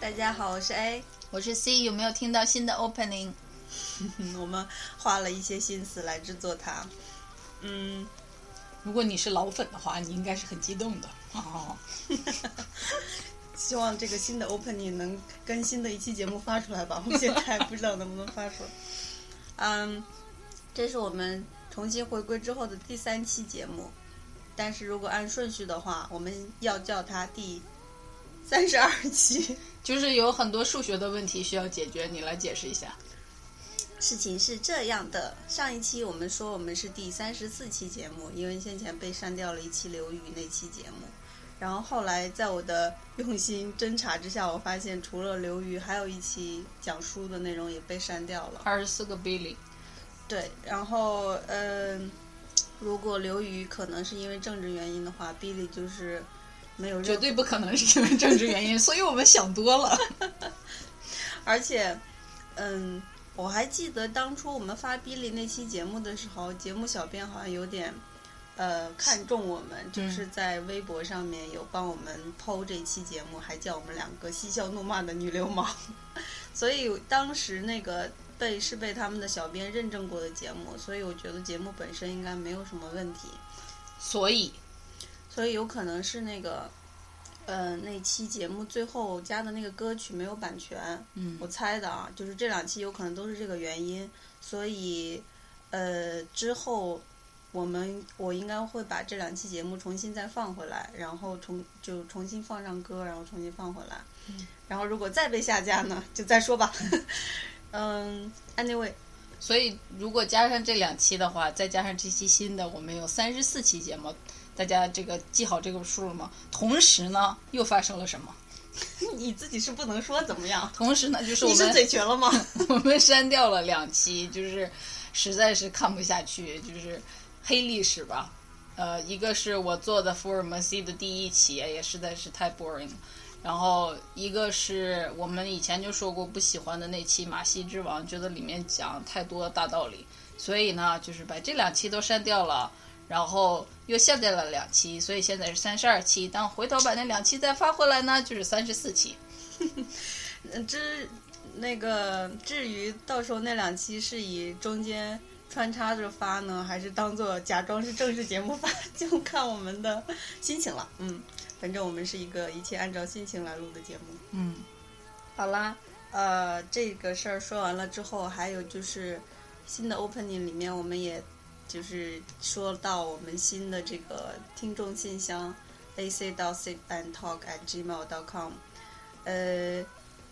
大家好，我是 A。我是 C，有没有听到新的 opening？嗯，我们花了一些心思来制作它。嗯，如果你是老粉的话，你应该是很激动的。哦，希望这个新的 opening 能跟新的一期节目发出来吧。我现在还不知道能不能发出来。嗯，这是我们重新回归之后的第三期节目，但是如果按顺序的话，我们要叫它第三十二期。就是有很多数学的问题需要解决，你来解释一下。事情是这样的，上一期我们说我们是第三十四期节目，因为先前被删掉了一期刘宇那期节目，然后后来在我的用心侦查之下，我发现除了刘宇，还有一期讲书的内容也被删掉了。二十四个 Billy，对，然后嗯、如果刘宇可能是因为政治原因的话，Billy 就是没有绝对不可能是因为政治原因，所以我们想多了。而且，嗯，我还记得当初我们发哔哩那期节目的时候，节目小编好像有点，呃，看中我们，就是在微博上面有帮我们剖这期节目，还叫我们两个嬉笑怒骂的女流氓。所以当时那个被是被他们的小编认证过的节目，所以我觉得节目本身应该没有什么问题。所以，所以有可能是那个，呃，那期节目最后加的那个歌曲没有版权，嗯。我猜的啊，就是这两期有可能都是这个原因，所以，呃，之后我们我应该会把这两期节目重新再放回来，然后重就重新放上歌，然后重新放回来，然后如果再被下架呢，就再说吧。嗯，anyway，所以如果加上这两期的话，再加上这期新的，我们有三十四期节目，大家这个记好这个数了吗？同时呢，又发生了什么？你自己是不能说怎么样，同时呢，就是我你是们嘴瘸了吗？我们删掉了两期，就是实在是看不下去，就是黑历史吧。呃，一个是我做的福尔摩斯的第一期，也实在是太 boring 了。然后一个是我们以前就说过不喜欢的那期《马戏之王》，觉得里面讲太多大道理，所以呢，就是把这两期都删掉了，然后又下载了两期，所以现在是三十二期。当回头把那两期再发回来呢，就是三十四期。嗯至那个至于到时候那两期是以中间穿插着发呢，还是当做假装是正式节目发，就看我们的心情了。嗯，反正我们是一个一切按照心情来录的节目。嗯，好啦，呃，这个事儿说完了之后，还有就是新的 opening 里面，我们也就是说到我们新的这个听众信箱 ac 到 sit and talk at gmail dot com，呃，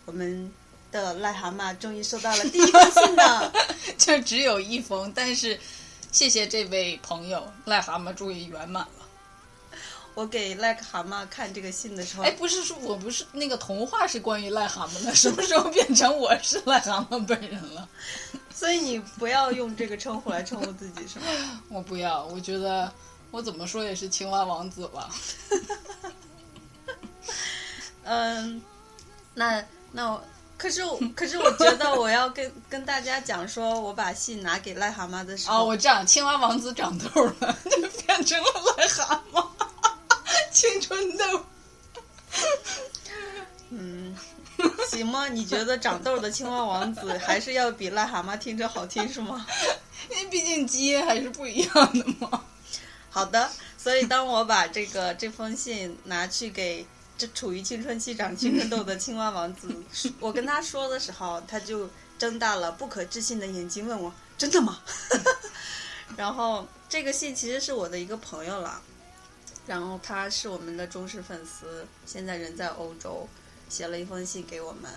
我们的癞蛤蟆终于收到了第一封信了。就只有一封，但是谢谢这位朋友，癞蛤蟆终于圆满了。我给癞蛤蟆看这个信的时候，哎，不是说我不是那个童话是关于癞蛤蟆的，什么时候变成我是癞蛤蟆本人了？所以你不要用这个称呼来称呼自己是吗？我不要，我觉得我怎么说也是青蛙王子吧。嗯，那那我可是我可是我觉得我要跟跟大家讲说，我把信拿给癞蛤蟆的时候，哦，我这样，青蛙王子长痘了，就变成了癞蛤蟆，青春痘。嗯，行吗？你觉得长痘的青蛙王子还是要比癞蛤蟆听着好听是吗？因为毕竟基因还是不一样的嘛。好的，所以当我把这个这封信拿去给这处于青春期长青春痘的青蛙王子，我跟他说的时候，他就睁大了不可置信的眼睛问我：“真的吗？” 然后这个信其实是我的一个朋友了，然后他是我们的忠实粉丝，现在人在欧洲，写了一封信给我们，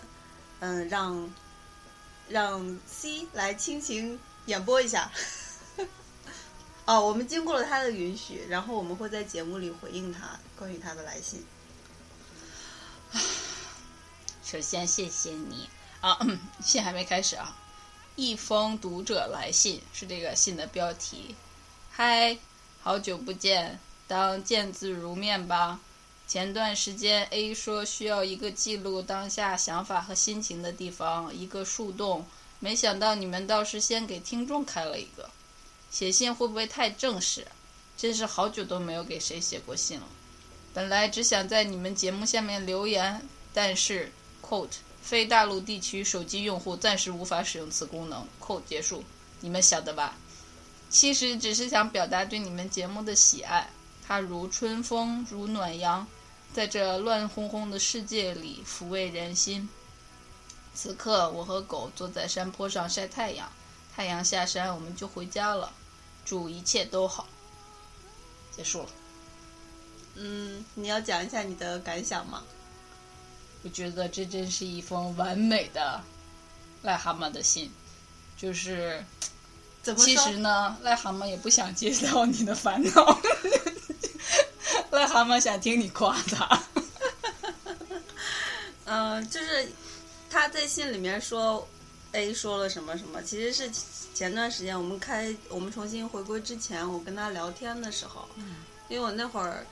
嗯，让让 C 来倾情演播一下。哦，我们经过了他的允许，然后我们会在节目里回应他关于他的来信。首先谢谢你啊，信还没开始啊。一封读者来信是这个信的标题。嗨，好久不见，当见字如面吧。前段时间 A 说需要一个记录当下想法和心情的地方，一个树洞。没想到你们倒是先给听众开了一个。写信会不会太正式？真是好久都没有给谁写过信了。本来只想在你们节目下面留言，但是 “quote” 非大陆地区手机用户暂时无法使用此功能。quote 结束，你们晓得吧？其实只是想表达对你们节目的喜爱，它如春风，如暖阳，在这乱哄哄的世界里抚慰人心。此刻，我和狗坐在山坡上晒太阳，太阳下山，我们就回家了。祝一切都好。结束了。嗯，你要讲一下你的感想吗？我觉得这真是一封完美的癞蛤蟆的信，就是怎么其实？呢，癞蛤蟆也不想接到你的烦恼，癞蛤蟆想听你夸他。嗯、就是他在信里面说 A 说了什么什么，其实是前段时间我们开我们重新回归之前，我跟他聊天的时候，因为我那会儿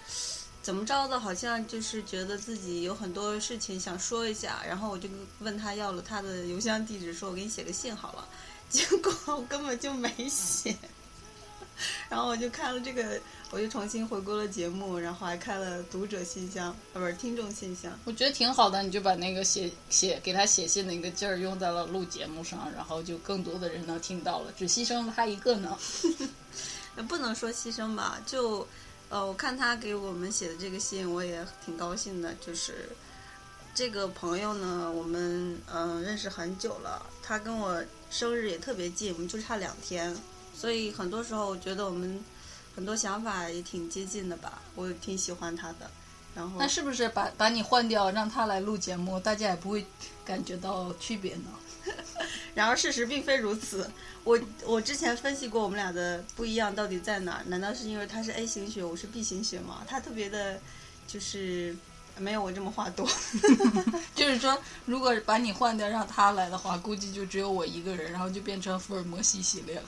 怎么着的，好像就是觉得自己有很多事情想说一下，然后我就问他要了他的邮箱地址，说我给你写个信好了，结果我根本就没写。然后我就看了这个，我就重新回归了节目，然后还开了读者信箱，啊，不是听众信箱。我觉得挺好的，你就把那个写写给他写信的那个劲儿用在了录节目上，然后就更多的人能听到了，只牺牲了他一个呢。也 不能说牺牲吧，就呃，我看他给我们写的这个信，我也挺高兴的。就是这个朋友呢，我们嗯、呃认识很久了，他跟我生日也特别近，我们就差两天，所以很多时候我觉得我们很多想法也挺接近的吧，我挺喜欢他的。然后那是不是把把你换掉，让他来录节目，大家也不会感觉到区别呢？然而事实并非如此。我我之前分析过我们俩的不一样到底在哪儿？难道是因为他是 A 型血，我是 B 型血吗？他特别的，就是没有我这么话多。就是说，如果把你换掉让他来的话，估计就只有我一个人，然后就变成福尔摩西系列了。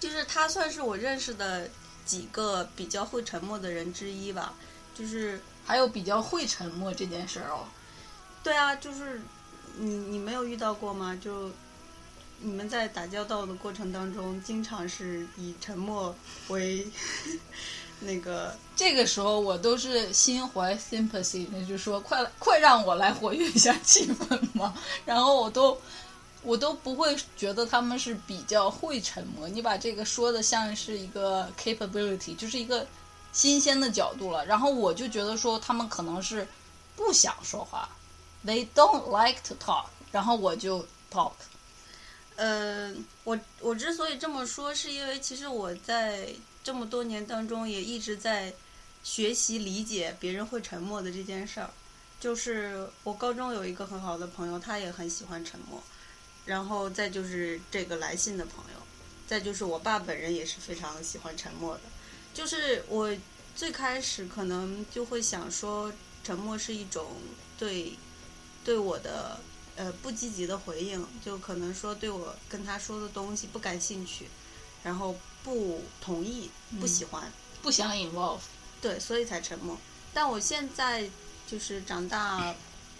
就是他算是我认识的几个比较会沉默的人之一吧。就是还有比较会沉默这件事儿哦，对啊，就是你你没有遇到过吗？就你们在打交道的过程当中，经常是以沉默为那个 这个时候我都是心怀 sympathy，那就说快快让我来活跃一下气氛嘛。然后我都我都不会觉得他们是比较会沉默。你把这个说的像是一个 capability，就是一个新鲜的角度了。然后我就觉得说他们可能是不想说话，they don't like to talk。然后我就 talk。呃，我我之所以这么说，是因为其实我在这么多年当中也一直在学习理解别人会沉默的这件事儿。就是我高中有一个很好的朋友，他也很喜欢沉默。然后再就是这个来信的朋友，再就是我爸本人也是非常喜欢沉默的。就是我最开始可能就会想说，沉默是一种对对我的呃不积极的回应，就可能说对我跟他说的东西不感兴趣，然后不同意、不喜欢。不想 involve。对，所以才沉默。但我现在就是长大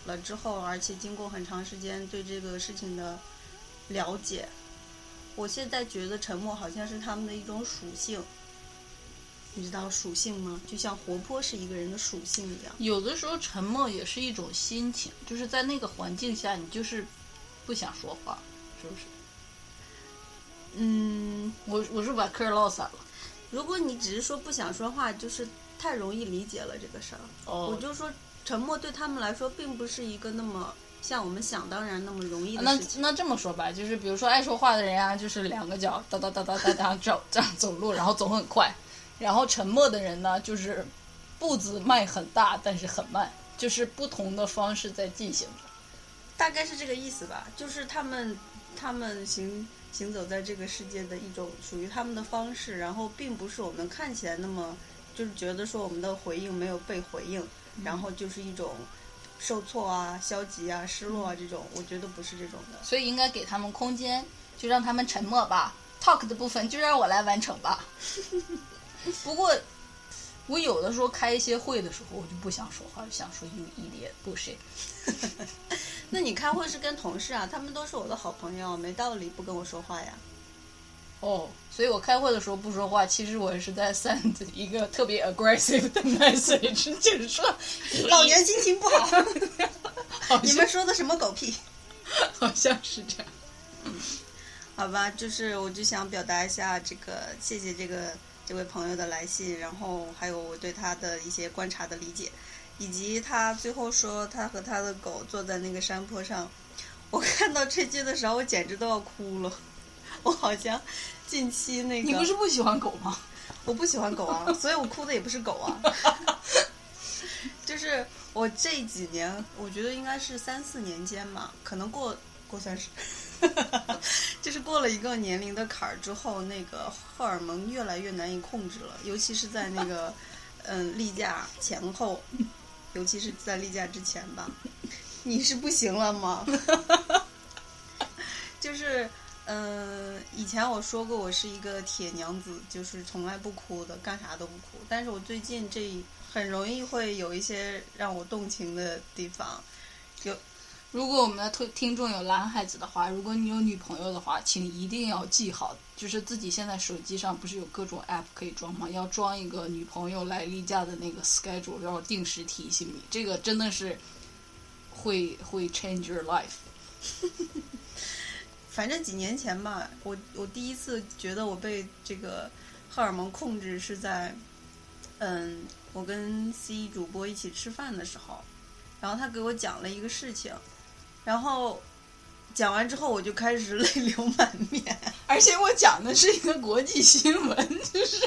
了之后，而且经过很长时间对这个事情的了解，我现在觉得沉默好像是他们的一种属性。你知道属性吗？就像活泼是一个人的属性一样。有的时候沉默也是一种心情，就是在那个环境下，你就是不想说话，是不是？嗯，我我是把嗑唠散了。如果你只是说不想说话，就是太容易理解了这个事儿。哦我就说沉默对他们来说并不是一个那么像我们想当然那么容易的那事情。那这么说吧，就是比如说爱说话的人啊，就是两个脚哒哒哒哒哒哒走这样走路，然后走很快；然后沉默的人呢，就是步子迈很大，但是很慢，就是不同的方式在进行着。大概是这个意思吧，就是他们他们行行走在这个世界的一种属于他们的方式，然后并不是我们看起来那么就是觉得说我们的回应没有被回应，然后就是一种受挫啊、消极啊、失落啊这种，我觉得不是这种的。所以应该给他们空间，就让他们沉默吧。Talk 的部分就让我来完成吧。不过，我有的时候开一些会的时候，我就不想说话，就想说 you idiot bullshit。那你开会是跟同事啊，他们都是我的好朋友，没道理不跟我说话呀。哦，所以我开会的时候不说话，其实我是在 send 一个特别 aggressive 的 message，就是说 老年心情不好，你们说的什么狗屁？好像是这样。好吧，就是我就想表达一下这个，谢谢这个这位朋友的来信，然后还有我对他的一些观察的理解，以及他最后说他和他的狗坐在那个山坡上，我看到这句的时候，我简直都要哭了。我好像近期那个你不是不喜欢狗吗？我不喜欢狗啊，所以我哭的也不是狗啊。就是我这几年，我觉得应该是三四年间嘛，可能过过三十，就是过了一个年龄的坎儿之后，那个荷尔蒙越来越难以控制了，尤其是在那个嗯例假前后，尤其是在例假之前吧。你是不行了吗？就是嗯、以前我说过我是一个铁娘子，就是从来不哭的，干啥都不哭。但是我最近这很容易会有一些让我动情的地方。如果我们的听听众有男孩子的话，如果你有女朋友的话，请一定要记好，就是自己现在手机上不是有各种 app 可以装吗？要装一个女朋友来例假的那个 schedule，要定时提醒你。这个真的是会会 change your life。反正几年前吧，我我第一次觉得我被这个荷尔蒙控制是在，嗯，我跟 C 主播一起吃饭的时候，然后他给我讲了一个事情，然后讲完之后我就开始泪流满面。而且我讲的是一个国际新闻，就是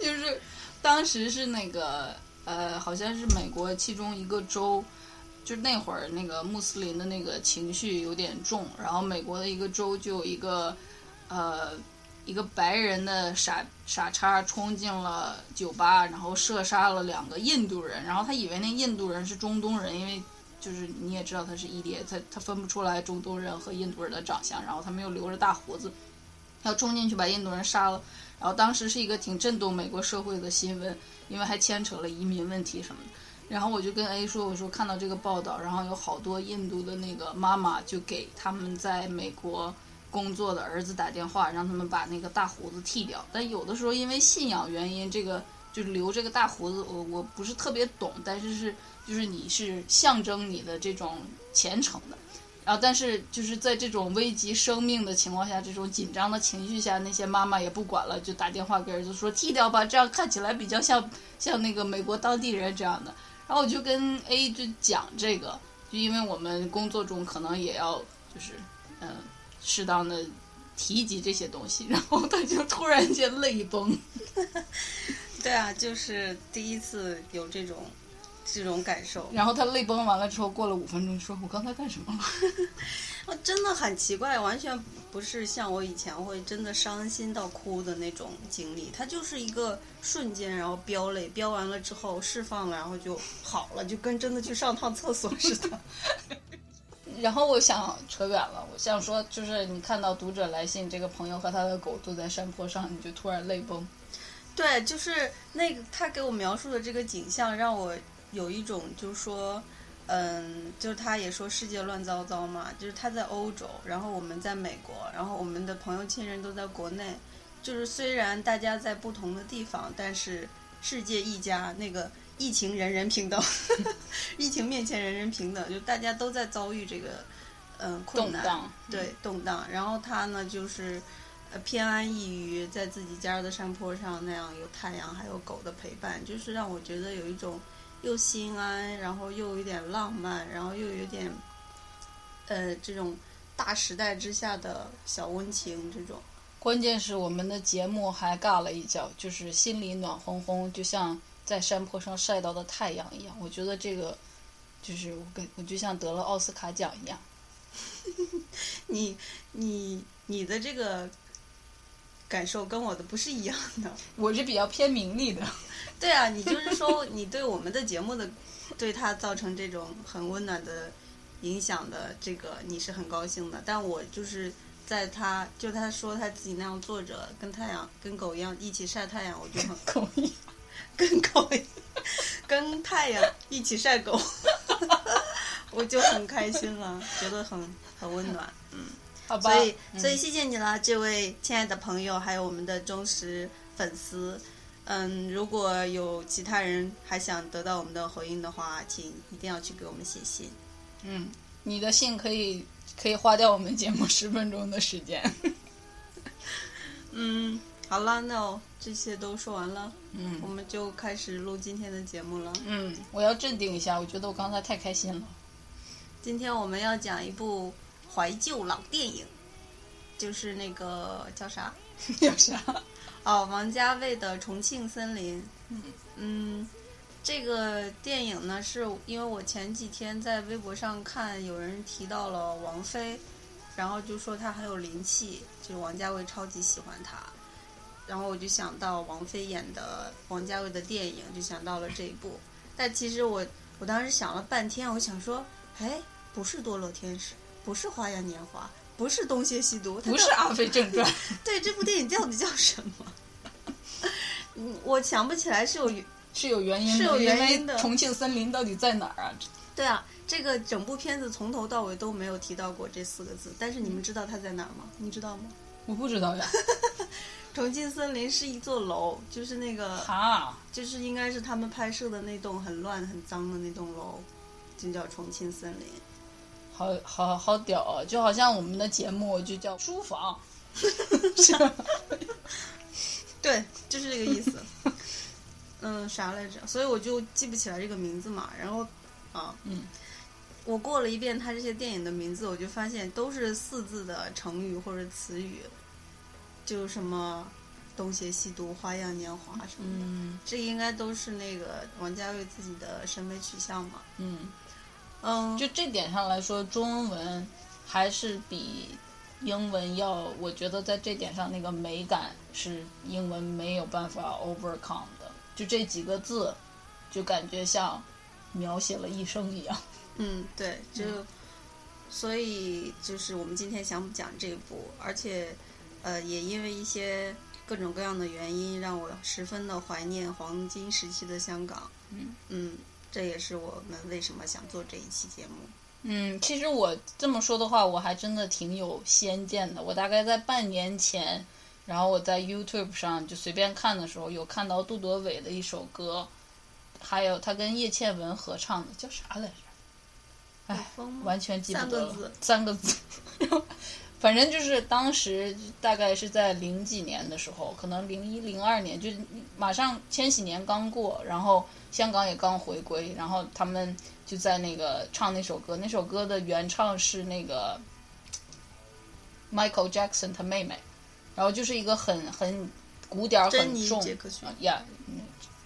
就是当时是那个呃，好像是美国其中一个州，就那会儿那个穆斯林的那个情绪有点重，然后美国的一个州就有一个呃一个白人的傻傻叉冲进了酒吧，然后射杀了两个印度人，然后他以为那印度人是中东人，因为就是你也知道他是异地，他他分不出来中东人和印度人的长相，然后他们又留着大胡子，要冲进去把印度人杀了。然后当时是一个挺震动美国社会的新闻，因为还牵扯了移民问题什么的。然后我就跟 A 说，我说看到这个报道，然后有好多印度的那个妈妈就给他们在美国工作的儿子打电话，让他们把那个大胡子剃掉。但有的时候因为信仰原因，这个就留这个大胡子，我我不是特别懂，但是是就是你是象征你的这种虔诚的。然后，但是就是在这种危及生命的情况下，这种紧张的情绪下，那些妈妈也不管了，就打电话给儿子说剃掉吧，这样看起来比较像像那个美国当地人这样的。然后我就跟 A 就讲这个，就因为我们工作中可能也要就是嗯、呃适当的提及这些东西，然后他就突然间泪崩。对啊，就是第一次有这种这种感受。然后他泪崩完了之后，过了五分钟说：“我刚才干什么了 我真的很奇怪，完全不是像我以前会真的伤心到哭的那种经历，它就是一个瞬间，然后飙泪，飙完了之后释放了，然后就好了，就跟真的去上趟厕所似的。然后我想扯远了，我想说，就是你看到读者来信，这个朋友和他的狗坐在山坡上，你就突然泪崩。对，就是那个他给我描述的这个景象，让我有一种就是说，嗯，就是他也说世界乱糟糟嘛，就是他在欧洲，然后我们在美国，然后我们的朋友亲人都在国内，就是虽然大家在不同的地方，但是世界一家，那个疫情人人平等，疫情面前人人平等，就大家都在遭遇这个嗯困难，对动荡，然后他呢就是。呃，偏安一隅，在自己家的山坡上，那样有太阳，还有狗的陪伴，就是让我觉得有一种又心安，然后又有点浪漫，然后又有点呃这种大时代之下的小温情，这种。关键是我们的节目还尬了一脚，就是心里暖烘烘，就像在山坡上晒到的太阳一样。我觉得这个就是我跟我就像得了奥斯卡奖一样。你你你的这个感受跟我的不是一样的。我是比较偏名利的。对啊，你就是说你对我们的节目的对他造成这种很温暖的影响的这个你是很高兴的，但我就是在他就他说他自己那样坐着跟太阳跟狗一样一起晒太阳，我就很 狗一样，跟狗一跟太阳一起晒狗，我就很开心了，觉得很很温暖，嗯。好吧。所以，嗯所以谢谢你了，这位亲爱的朋友，还有我们的忠实粉丝。嗯，如果有其他人还想得到我们的回应的话，请一定要去给我们写信。嗯，你的信可以可以花掉我们节目十分钟的时间。嗯，好了，那我这些都说完了，嗯我们就开始录今天的节目了。嗯，我要镇定一下，我觉得我刚才太开心了。今天我们要讲一部怀旧老电影，就是那个叫啥？叫啥？哦，王家卫的《重庆森林》。嗯，这个电影呢，是因为我前几天在微博上看有人提到了王菲，然后就说她很有灵气，就是王家卫超级喜欢她，然后我就想到王菲演的王家卫的电影，就想到了这一部。但其实我我当时想了半天，我想说，哎，不是《堕落天使》，不是《花样年华》，不是《东邪西毒》，不是《阿飞正传》。对，这部电影到底叫什么？嗯，我想不起来是有 是有原因的，是有原因的重庆森林到底在哪儿啊？对啊，这个整部片子从头到尾都没有提到过这四个字，但是你们知道它在哪儿吗？你知道吗？我不知道呀。重庆森林是一座楼，就是那个，哈，就是应该是他们拍摄的那栋很乱很脏的那栋楼，就叫重庆森林。好好好屌啊！就好像我们的节目就叫书房，是吧？对，就是这个意思。嗯，啥来着？所以我就记不起来这个名字嘛。然后，啊，嗯，我过了一遍他这些电影的名字，我就发现都是四字的成语或者词语，就什么东邪西毒、花样年华什么的。嗯这应该都是那个王家卫自己的审美取向嘛。嗯，嗯，就这点上来说，中文还是比英文要，我觉得在这点上那个美感是英文没有办法 overcome 的。就这几个字，就感觉像描写了一生一样。嗯，对，就、所以就是我们今天想讲这部，而且呃，也因为一些各种各样的原因，让我十分的怀念黄金时期的香港。嗯嗯，这也是我们为什么想做这一期节目。嗯，其实我这么说的话，我还真的挺有先见的。我大概在半年前，然后我在 YouTube 上就随便看的时候，有看到杜德伟的一首歌，还有他跟叶倩文合唱的，叫啥来着？哎，完全记不得了三个字，三个字。反正就是当时大概是在零几年的时候，可能零一零二年，就马上千禧年刚过，然后香港也刚回归，然后他们就在那个唱那首歌，那首歌的原唱是那个 Michael Jackson 他妹妹，然后就是一个很很鼓点儿很重杰克逊啊，Yeah，嗯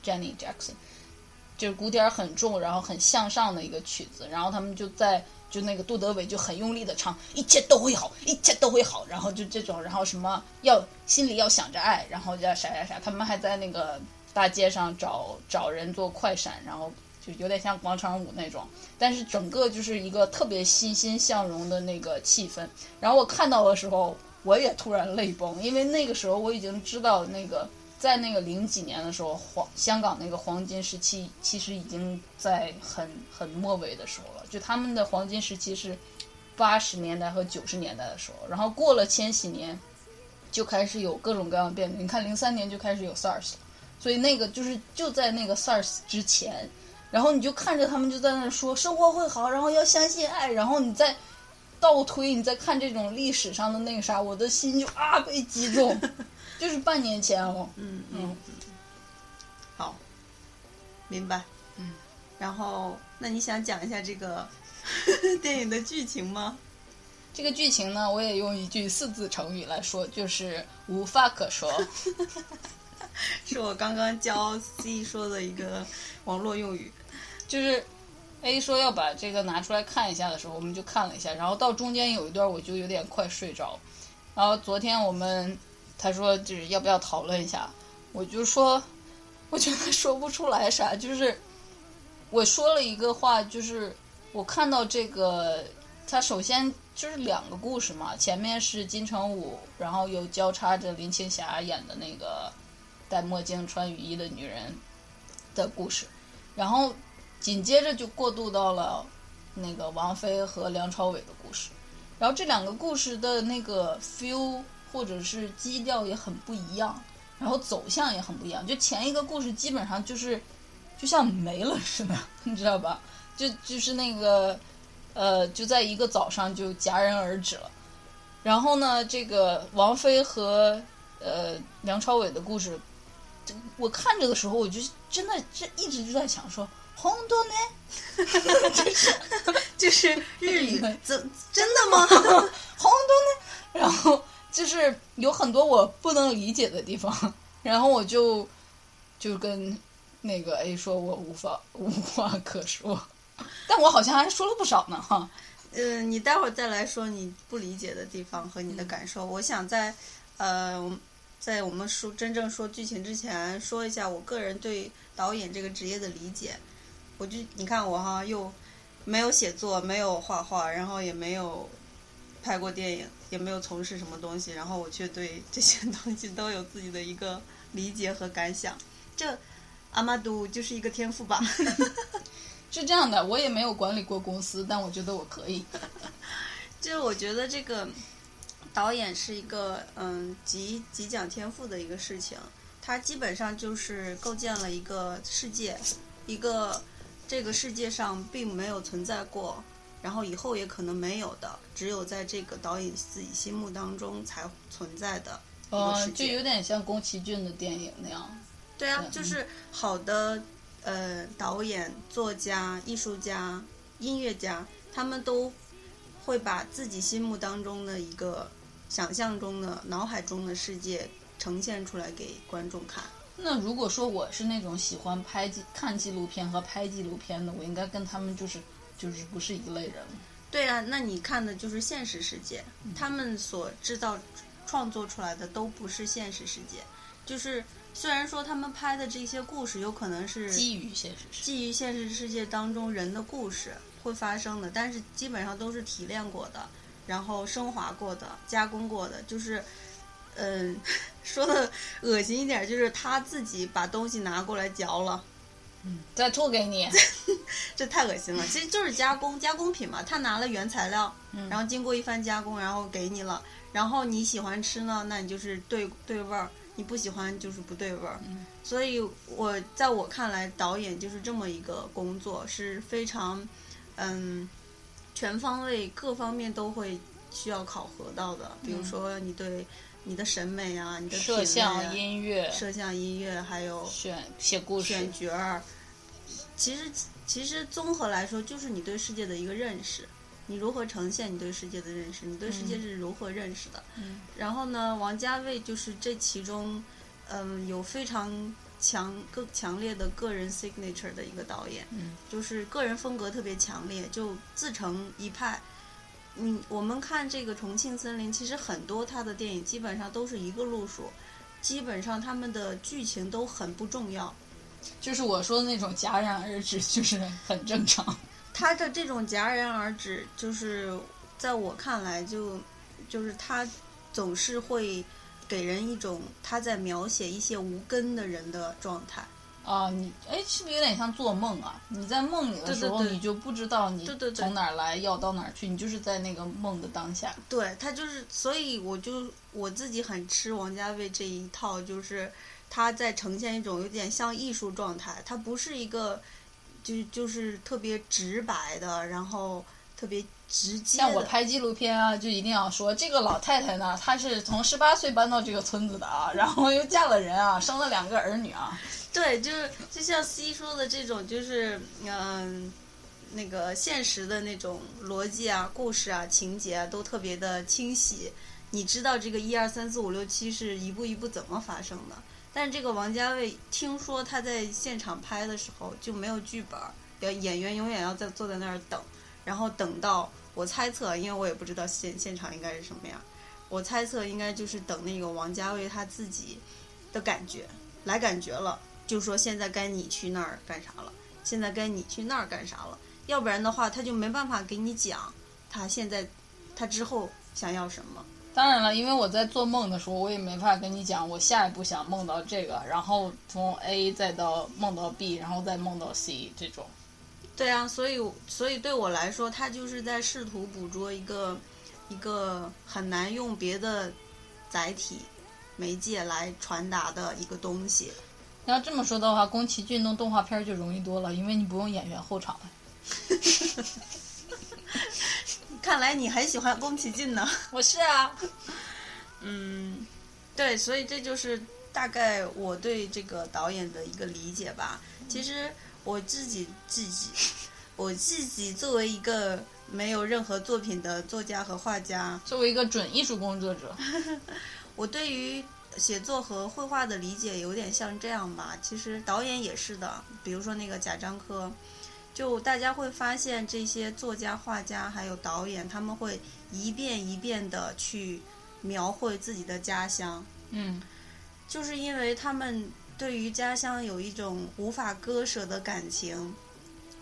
Jenny Jackson，就是鼓点儿很重，然后很向上的一个曲子，然后他们就在就那个杜德伟就很用力的唱，一切都会好，一切都会好，然后就这种，然后什么要心里要想着爱，然后要啥啥啥，他们还在那个大街上找找人做快闪，然后就有点像广场舞那种，但是整个就是一个特别欣欣向荣的那个气氛。然后我看到的时候，我也突然泪崩，因为那个时候我已经知道那个。在那个零几年的时候，黄香港那个黄金时期其实已经在很很末尾的时候了。就他们的黄金时期是八十年代和九十年代的时候，然后过了千禧年，就开始有各种各样的变革。你看零三年就开始有 SARS 了，所以那个就是就在那个 SARS 之前，然后你就看着他们就在那说生活会好，然后要相信爱，然后你再倒推，你再看这种历史上的那个啥，我的心就啊被击中。就是半年前哦，嗯嗯，好，明白。嗯，然后那你想讲一下这个 电影的剧情吗？这个剧情呢，我也用一句四字成语来说，就是无话可说。是我刚刚教 C 说的一个网络用语，就是 A 说要把这个拿出来看一下的时候，我们就看了一下，然后到中间有一段我就有点快睡着，然后昨天我们。他说：“就是要不要讨论一下？”我就说：“我觉得说不出来啥。”就是我说了一个话，就是我看到这个，他首先就是两个故事嘛。前面是金城武，然后又交叉着林青霞演的那个戴墨镜、穿雨衣的女人的故事，然后紧接着就过渡到了那个王菲和梁朝伟的故事。然后这两个故事的那个 feel。或者是基调也很不一样，然后走向也很不一样。就前一个故事基本上就是，就像没了似的，你知道吧？就就是那个，呃，就在一个早上就戛然而止了。然后呢，这个王菲和呃梁朝伟的故事，我看着的时候，我就真的这一直就在想说，红多呢？就是 就是日语，真真的吗？红多呢？然后。就是有很多我不能理解的地方，然后我就就跟那个 A 说，我无法无话可说，但我好像还说了不少呢，哈。嗯，你待会儿再来说你不理解的地方和你的感受。我想在呃，在我们说真正说剧情之前，说一下我个人对导演这个职业的理解。我就你看我哈，又没有写作，没有画画，然后也没有拍过电影。也没有从事什么东西，然后我却对这些东西都有自己的一个理解和感想。这阿玛杜就是一个天赋吧？是这样的，我也没有管理过公司，但我觉得我可以。就是我觉得这个导演是一个嗯极极讲天赋的一个事情，他基本上就是构建了一个世界，一个这个世界上并没有存在过。然后以后也可能没有的，只有在这个导演自己心目当中才存在的一个世界，就有点像宫崎骏的电影那样。对啊，就是好的呃导演、作家、艺术家、音乐家，他们都会把自己心目当中的一个想象中的、脑海中的世界呈现出来给观众看。那如果说我是那种喜欢拍纪看纪录片和拍纪录片的，我应该跟他们就是。就是不是一类人，对啊，那你看的就是现实世界，他们所制造、创作出来的都不是现实世界。就是虽然说他们拍的这些故事有可能是基于现实，基于现实世界当中人的故事会发生的，但是基本上都是提炼过的，然后升华过的、加工过的。就是，嗯，说的恶心一点，就是他自己把东西拿过来嚼了。嗯，再吐给你，这太恶心了。其实就是加工加工品嘛，他拿了原材料，然后经过一番加工，然后给你了。然后你喜欢吃呢，那你就是对对味儿；你不喜欢就是不对味儿。所以我在我看来，导演就是这么一个工作，是非常嗯全方位、各方面都会需要考核到的。比如说你对。你的审美啊，你的摄像、音乐、摄像、音乐，还有选写故事、选角儿，其实其实综合来说，就是你对世界的一个认识，你如何呈现你对世界的认识，你对世界是如何认识的。然后呢，王家卫就是这其中，嗯，有非常强更强烈的个人 signature 的一个导演，嗯，就是个人风格特别强烈，就自成一派。嗯，我们看这个《重庆森林》，其实很多他的电影基本上都是一个路数，基本上他们的剧情都很不重要。就是我说的那种戛然而止，就是很正常。他的这种戛然而止，就是在我看来就，就是他总是会给人一种他在描写一些无根的人的状态。啊，你哎，是不是有点像做梦啊？你在梦里的时候，对对对你就不知道你从哪儿来，要到哪儿去，你就是在那个梦的当下。对他就是，所以我就我自己很吃王家卫这一套，就是他在呈现一种有点像艺术状态，他不是一个就就是特别直白的，然后特别直接。像我拍纪录片啊，就一定要说这个老太太呢，她是从十八岁搬到这个村子的啊，然后又嫁了人啊，生了两个儿女啊。对，就是就像 C 说的这种，就是嗯，那个现实的那种逻辑啊、故事啊、情节啊，都特别的清晰。你知道这个一二三四五六七是一步一步怎么发生的。但是这个王家卫，听说他在现场拍的时候就没有剧本儿，要演员永远要在坐在那儿等，然后等到我猜测，因为我也不知道现现场应该是什么样，我猜测应该就是等那个王家卫他自己的感觉来感觉了。就说现在该你去那儿干啥了，现在该你去那儿干啥了，要不然的话他就没办法给你讲他现在他之后想要什么。当然了，因为我在做梦的时候，我也没法跟你讲我下一步想梦到这个，然后从 A 再到梦到 B，然后再梦到 C 这种。对啊，所以所以对我来说，他就是在试图捕捉一个一个很难用别的载体媒介来传达的一个东西。要这么说的话，宫崎骏弄动画片就容易多了，因为你不用演员后场了。看来你很喜欢宫崎骏呢。我是啊，嗯，对，所以这就是大概我对这个导演的一个理解吧。其实我自己自己，我自己作为一个没有任何作品的作家和画家，作为一个准艺术工作者，我对于写作和绘画的理解有点像这样吧。其实导演也是的，比如说那个贾樟柯。就大家会发现，这些作家、画家还有导演，他们会一遍一遍的去描绘自己的家乡，嗯，就是因为他们对于家乡有一种无法割舍的感情，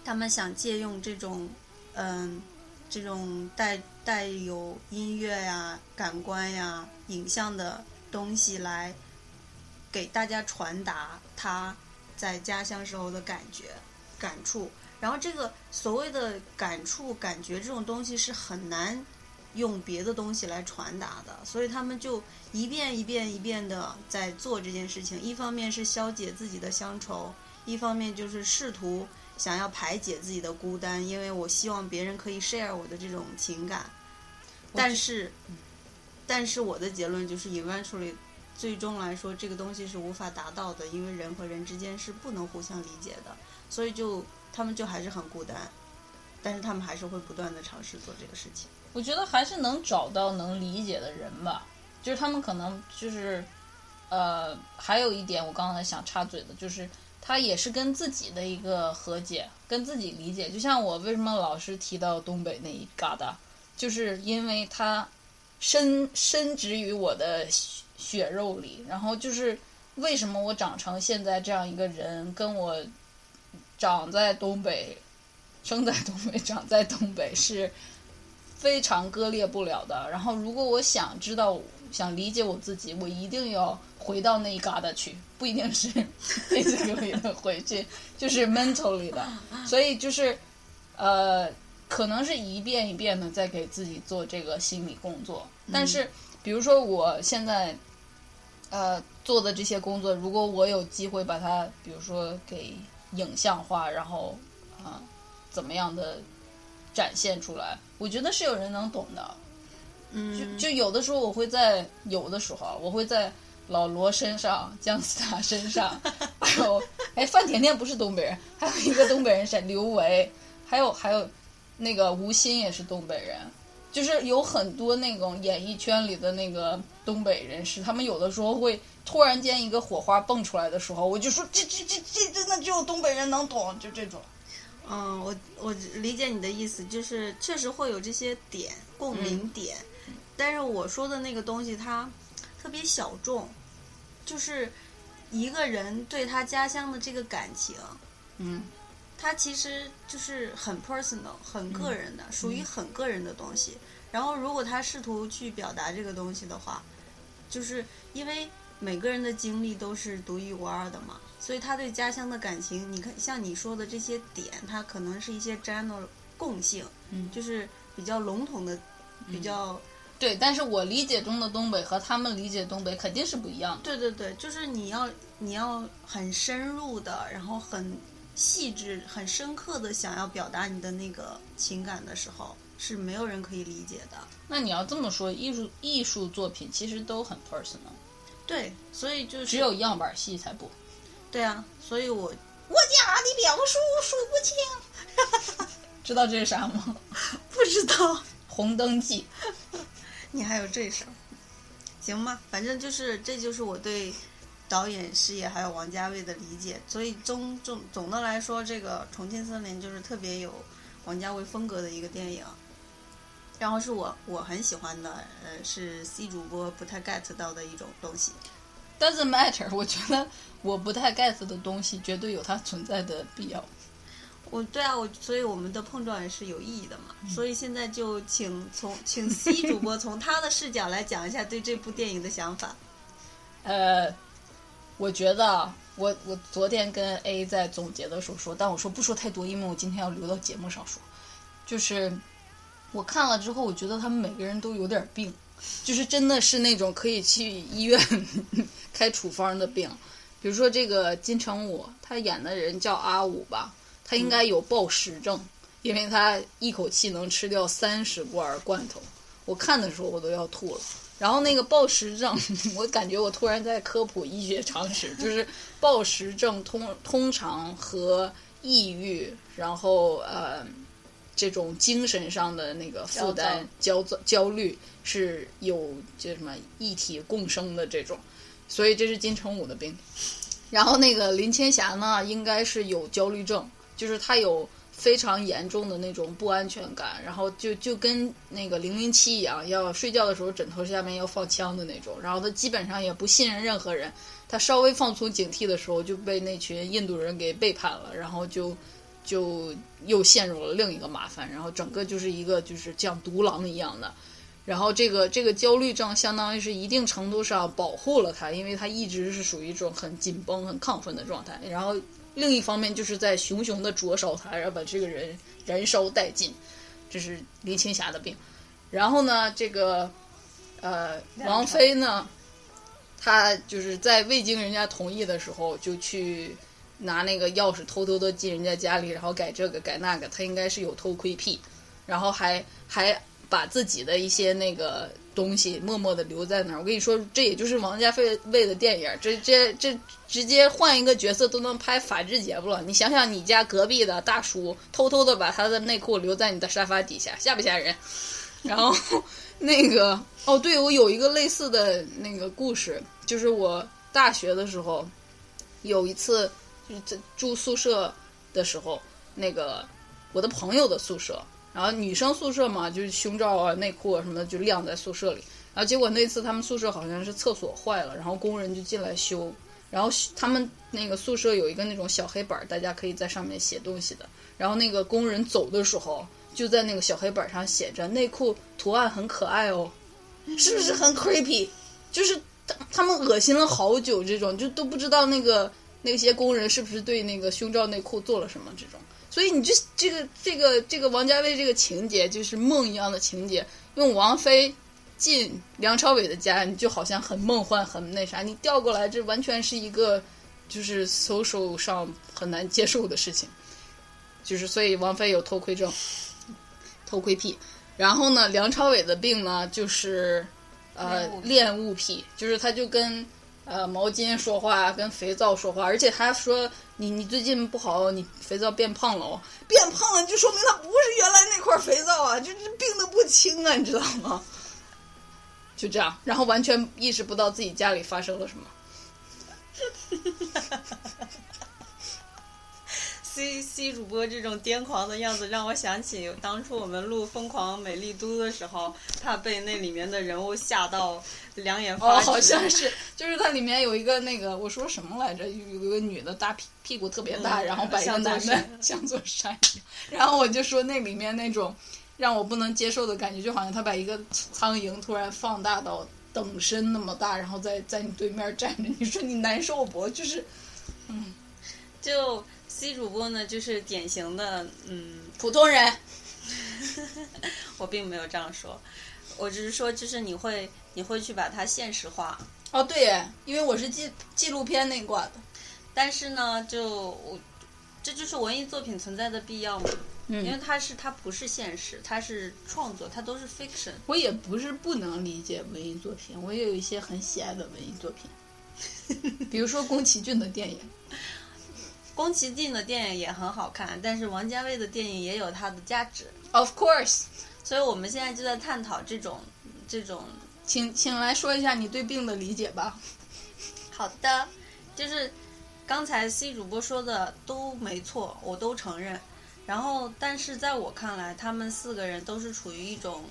他们想借用这种，嗯，这种带带有音乐呀、感官呀、影像的东西来给大家传达他在家乡时候的感觉、感触。然后这个所谓的感触、感觉这种东西是很难用别的东西来传达的，所以他们就一遍一遍一遍的在做这件事情。一方面是消解自己的乡愁，一方面就是试图想要排解自己的孤单，因为我希望别人可以 share 我的这种情感。但是，但是我的结论就是，eventually，最终来说，这个东西是无法达到的，因为人和人之间是不能互相理解的，所以就。他们就还是很孤单，但是他们还是会不断的尝试做这个事情。我觉得还是能找到能理解的人吧，就是他们可能就是，呃，还有一点我刚才想插嘴的，就是他也是跟自己的一个和解，跟自己理解。就像我为什么老是提到东北那一疙瘩，就是因为他深深植于我的血肉里，然后就是为什么我长成现在这样一个人，跟我。长在东北，生在东北，长在东北是非常割裂不了的。然后，如果我想知道、想理解我自己，我一定要回到那一疙瘩去，不一定是 physically 的回去，就是 mentally 的。所以，就是呃，可能是一遍一遍的在给自己做这个心理工作。但是，比如说我现在呃做的这些工作，如果我有机会把它，比如说给影像化，然后啊，怎么样的展现出来？我觉得是有人能懂的。嗯，就就有的时候我会在有的时候啊，我会在老罗身上、姜思达身上，还有哎范甜甜不是东北人，还有一个东北人是刘维，还有还有那个吴昕也是东北人。就是有很多那种演艺圈里的那个东北人士，他们有的时候会突然间一个火花蹦出来的时候，我就说这这这这真的只有东北人能懂，就这种。嗯，我我理解你的意思，就是确实会有这些点共鸣点，但是我说的那个东西它特别小众，就是一个人对他家乡的这个感情，嗯。他其实就是很 personal、很个人的，属于很个人的东西。然后，如果他试图去表达这个东西的话，就是因为每个人的经历都是独一无二的嘛，所以他对家乡的感情，你看像你说的这些点，它可能是一些 general 共性，嗯就是比较笼统的，比较对，但是我理解中的东北和他们理解东北肯定是不一样的。对对对，就是你要你要很深入的，然后很细致、很深刻的想要表达你的那个情感的时候，是没有人可以理解的。那你要这么说，艺术艺术作品其实都很 personal，对，所以就是只有样板戏才不。对啊，所以我我家的表叔数不清，知道这是啥吗？不知道红灯记。你还有这事儿，行吧？反正就是这就是我对导演事业还有王家卫的理解。所以总总总的来说，这个《重庆森林》就是特别有王家卫风格的一个电影。然后是我我很喜欢的，呃，是 C 主播不太 get 到的一种东西。Doesn't matter，我觉得我不太 get 的东西，绝对有它存在的必要。我对啊，我所以我们的碰撞也是有意义的嘛。所以现在就请从请 C 主播从他的视角来讲一下对这部电影的想法。呃，我觉得啊我我昨天跟 A 在总结的时候说，但我说不说太多，因为我今天要留到节目上说。就是我看了之后，我觉得他们每个人都有点病，就是真的是那种可以去医院 开处方的病。比如说这个金城武，他演的人叫阿武吧，他应该有暴食症，因为他一口气能吃掉三十罐罐头。我看的时候我都要吐了。然后那个暴食症，我感觉我突然在科普医学常识，就是暴食症通通常和抑郁，然后呃这种精神上的那个负担、焦躁、焦虑是有这什么一体共生的这种，所以这是金城武的病。然后那个林青霞呢，应该是有焦虑症，就是她有非常严重的那种不安全感，然后就就跟那个零零七一样，要睡觉的时候枕头下面要放枪的那种。然后她基本上也不信任任何人，她稍微放松警惕的时候就被那群印度人给背叛了，然后就就又陷入了另一个麻烦，然后整个就是一个就是像独狼一样的。然后这个这个焦虑症相当于是一定程度上保护了他，因为他一直是属于一种很紧绷、很亢奋的状态。然后另一方面就是在熊熊的灼烧他，然后把这个人燃烧殆尽，这是林青霞的病。然后呢，这个呃王菲呢，她就是在未经人家同意的时候就去拿那个钥匙偷偷的进人家家里，然后改这个改那个，她应该是有偷窥癖，然后还还。把自己的一些那个东西默默的留在那儿。我跟你说，这也就是王家卫的电影，这这这直接换一个角色都能拍法制节目了。你想想，你家隔壁的大叔偷偷的把他的内裤留在你的沙发底下，吓不吓人？然后那个哦，对我有一个类似的那个故事，就是我大学的时候有一次就是住宿舍的时候，那个我的朋友的宿舍。然后女生宿舍嘛，就是胸罩啊、内裤啊什么的就晾在宿舍里。然后结果那次他们宿舍好像是厕所坏了，然后工人就进来修。然后他们那个宿舍有一个那种小黑板，大家可以在上面写东西的。然后那个工人走的时候，就在那个小黑板上写着“内裤图案很可爱哦”，是不是很 creepy？就是他他们恶心了好久，这种就都不知道那个那些工人是不是对那个胸罩内裤做了什么这种。所以你这这个这个这个王家卫这个情节就是梦一样的情节，用王菲进梁朝伟的家，你就好像很梦幻很那啥，你调过来这完全是一个就是 social 上很难接受的事情，就是所以王菲有偷窥症，偷窥癖，然后呢，梁朝伟的病呢就是呃恋物癖，就是他就跟呃毛巾说话，跟肥皂说话，而且他说你你最近不好，你肥皂变胖了哦，变胖了就说明他不是原来那块肥皂啊，就是病的不轻啊，你知道吗？就这样，然后完全意识不到自己家里发生了什么。C C 主播这种癫狂的样子，让我想起当初我们录《疯狂美丽都》的时候，他被那里面的人物吓到两眼发哦，好像是，就是它里面有一个那个，我说什么来着？有有一个女的大屁屁股特别大，嗯然后把一个男的山 像座山一样，然后我就说那里面那种让我不能接受的感觉，就好像他把一个苍蝇突然放大到等身那么大，然后在在你对面站着，你说你难受不？就是嗯就 C 主播呢，就是典型的，嗯，普通人，我并没有这样说，我只是说，就是你会你会去把它现实化，哦对耶，因为我是纪纪录片那挂的，但是呢，就我这就是文艺作品存在的必要嘛，因为嗯，它是它不是现实，它是创作，它都是 fiction。我也不是不能理解文艺作品，我也有一些很喜爱的文艺作品，比如说宫崎骏的电影。宫崎骏的电影也很好看，但是王家卫的电影也有它的价值，Of course，所以我们现在就在探讨这种这种。请请来说一下你对病的理解吧。好的，就是刚才 C 主播说的都没错，我都承认。然后，但是在我看来，他们四个人都是处于一种，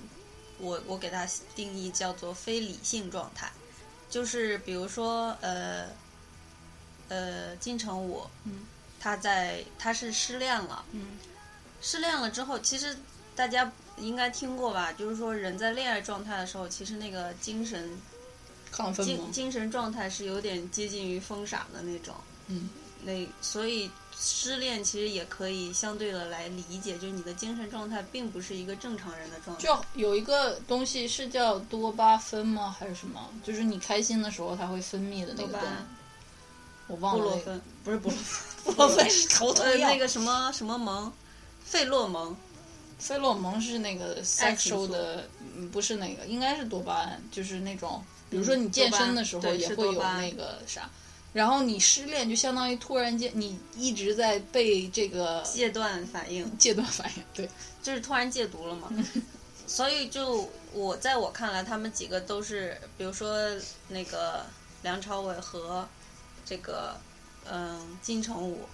我我给他定义叫做非理性状态，就是比如说呃呃金城武，嗯，他在他是失恋了，嗯，失恋了之后，其实大家应该听过吧？就是说人在恋爱状态的时候，其实那个精神亢奋？精精神状态是有点接近于疯傻的那种。嗯，那所以失恋其实也可以相对的来理解，就是你的精神状态并不是一个正常人的状态。就有一个东西是叫多巴酚吗？还是什么？就是你开心的时候它会分泌的那个我忘了、那个。布洛芬不是布洛 布洛芬是头疼呃，药。那个什么什么蒙，费洛蒙。费洛蒙是那个 sexual 的，嗯，不是那个，应该是多巴胺，就是那种，比如说你健身的时候也会有那个啥。然后你失恋，就相当于突然间你一直在被这个戒断反应，戒断反应，对，就是突然戒毒了嘛。所以就我在我看来，他们几个都是，比如说那个梁朝伟和这个嗯金城武，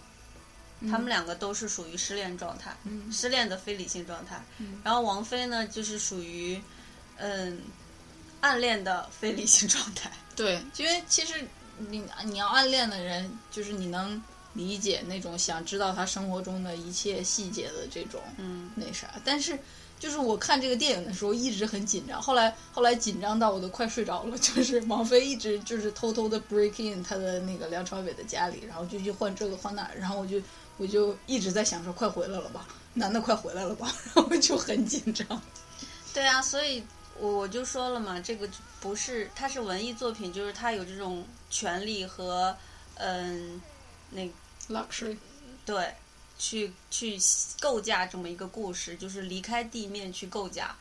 他们两个都是属于失恋状态，嗯失恋的非理性状态。嗯然后王菲呢，就是属于嗯暗恋的非理性状态。对，因为其实你你要暗恋的人，就是你能理解那种想知道他生活中的一切细节的这种嗯，那啥，但是就是我看这个电影的时候一直很紧张，后来后来紧张到我都快睡着了，就是王菲一直就是偷偷的 break in 她的那个梁朝伟的家里，然后就去换这个换那，然后我就我就一直在想说快回来了吧，男的快回来了吧，然后就很紧张。对啊，所以我我就说了嘛，这个不是它是文艺作品，就是它有这种权利和嗯那 luxury，对去去构架这么一个故事，就是离开地面去构架。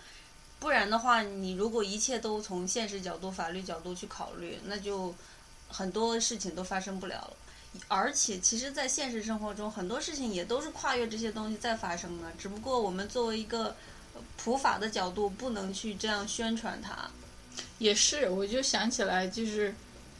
不然的话，你如果一切都从现实角度、法律角度去考虑，那就很多事情都发生不了了。而且，其实，在现实生活中，很多事情也都是跨越这些东西在发生的，只不过我们作为一个普法的角度，不能去这样宣传它。也是，我就想起来，就是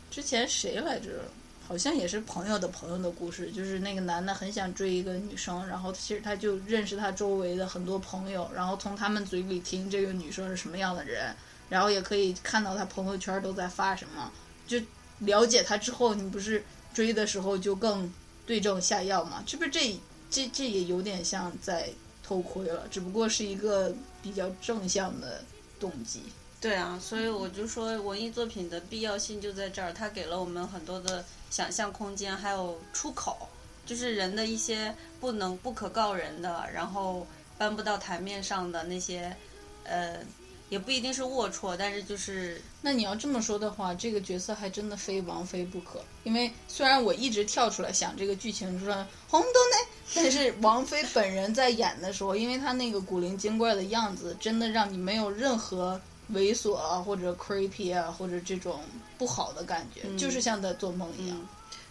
之前谁来着？好像也是朋友的朋友的故事，就是那个男的很想追一个女生，然后其实他就认识他周围的很多朋友，然后从他们嘴里听这个女生是什么样的人，然后也可以看到他朋友圈都在发什么，就了解他之后，你不是追的时候就更对症下药嘛？这不这这这也有点像在偷窥了，只不过是一个比较正向的动机。对啊，所以我就说文艺作品的必要性就在这儿，它给了我们很多的想象空间，还有出口，就是人的一些不能不可告人的，然后搬不到台面上的那些，呃，也不一定是龌龊，但是就是那你要这么说的话，这个角色还真的非王菲不可。因为虽然我一直跳出来想这个剧情，就说红豆奶，但是王菲本人在演的时候，因为她那个古灵精怪的样子，真的让你没有任何猥琐啊，或者 creepy 啊，或者这种不好的感觉，嗯就是像在做梦一样。嗯，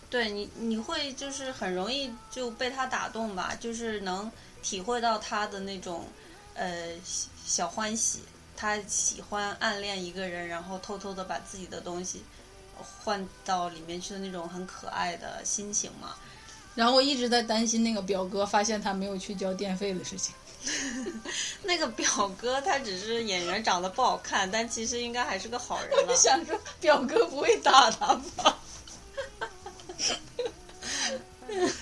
对你你会就是很容易就被他打动吧，就是能体会到他的那种呃小小欢喜，他喜欢暗恋一个人，然后偷偷的把自己的东西换到里面去的那种很可爱的心情嘛。然后我一直在担心那个表哥发现他没有去交电费的事情。那个表哥他只是演员长得不好看，但其实应该还是个好人了。想说表哥不会打他吧？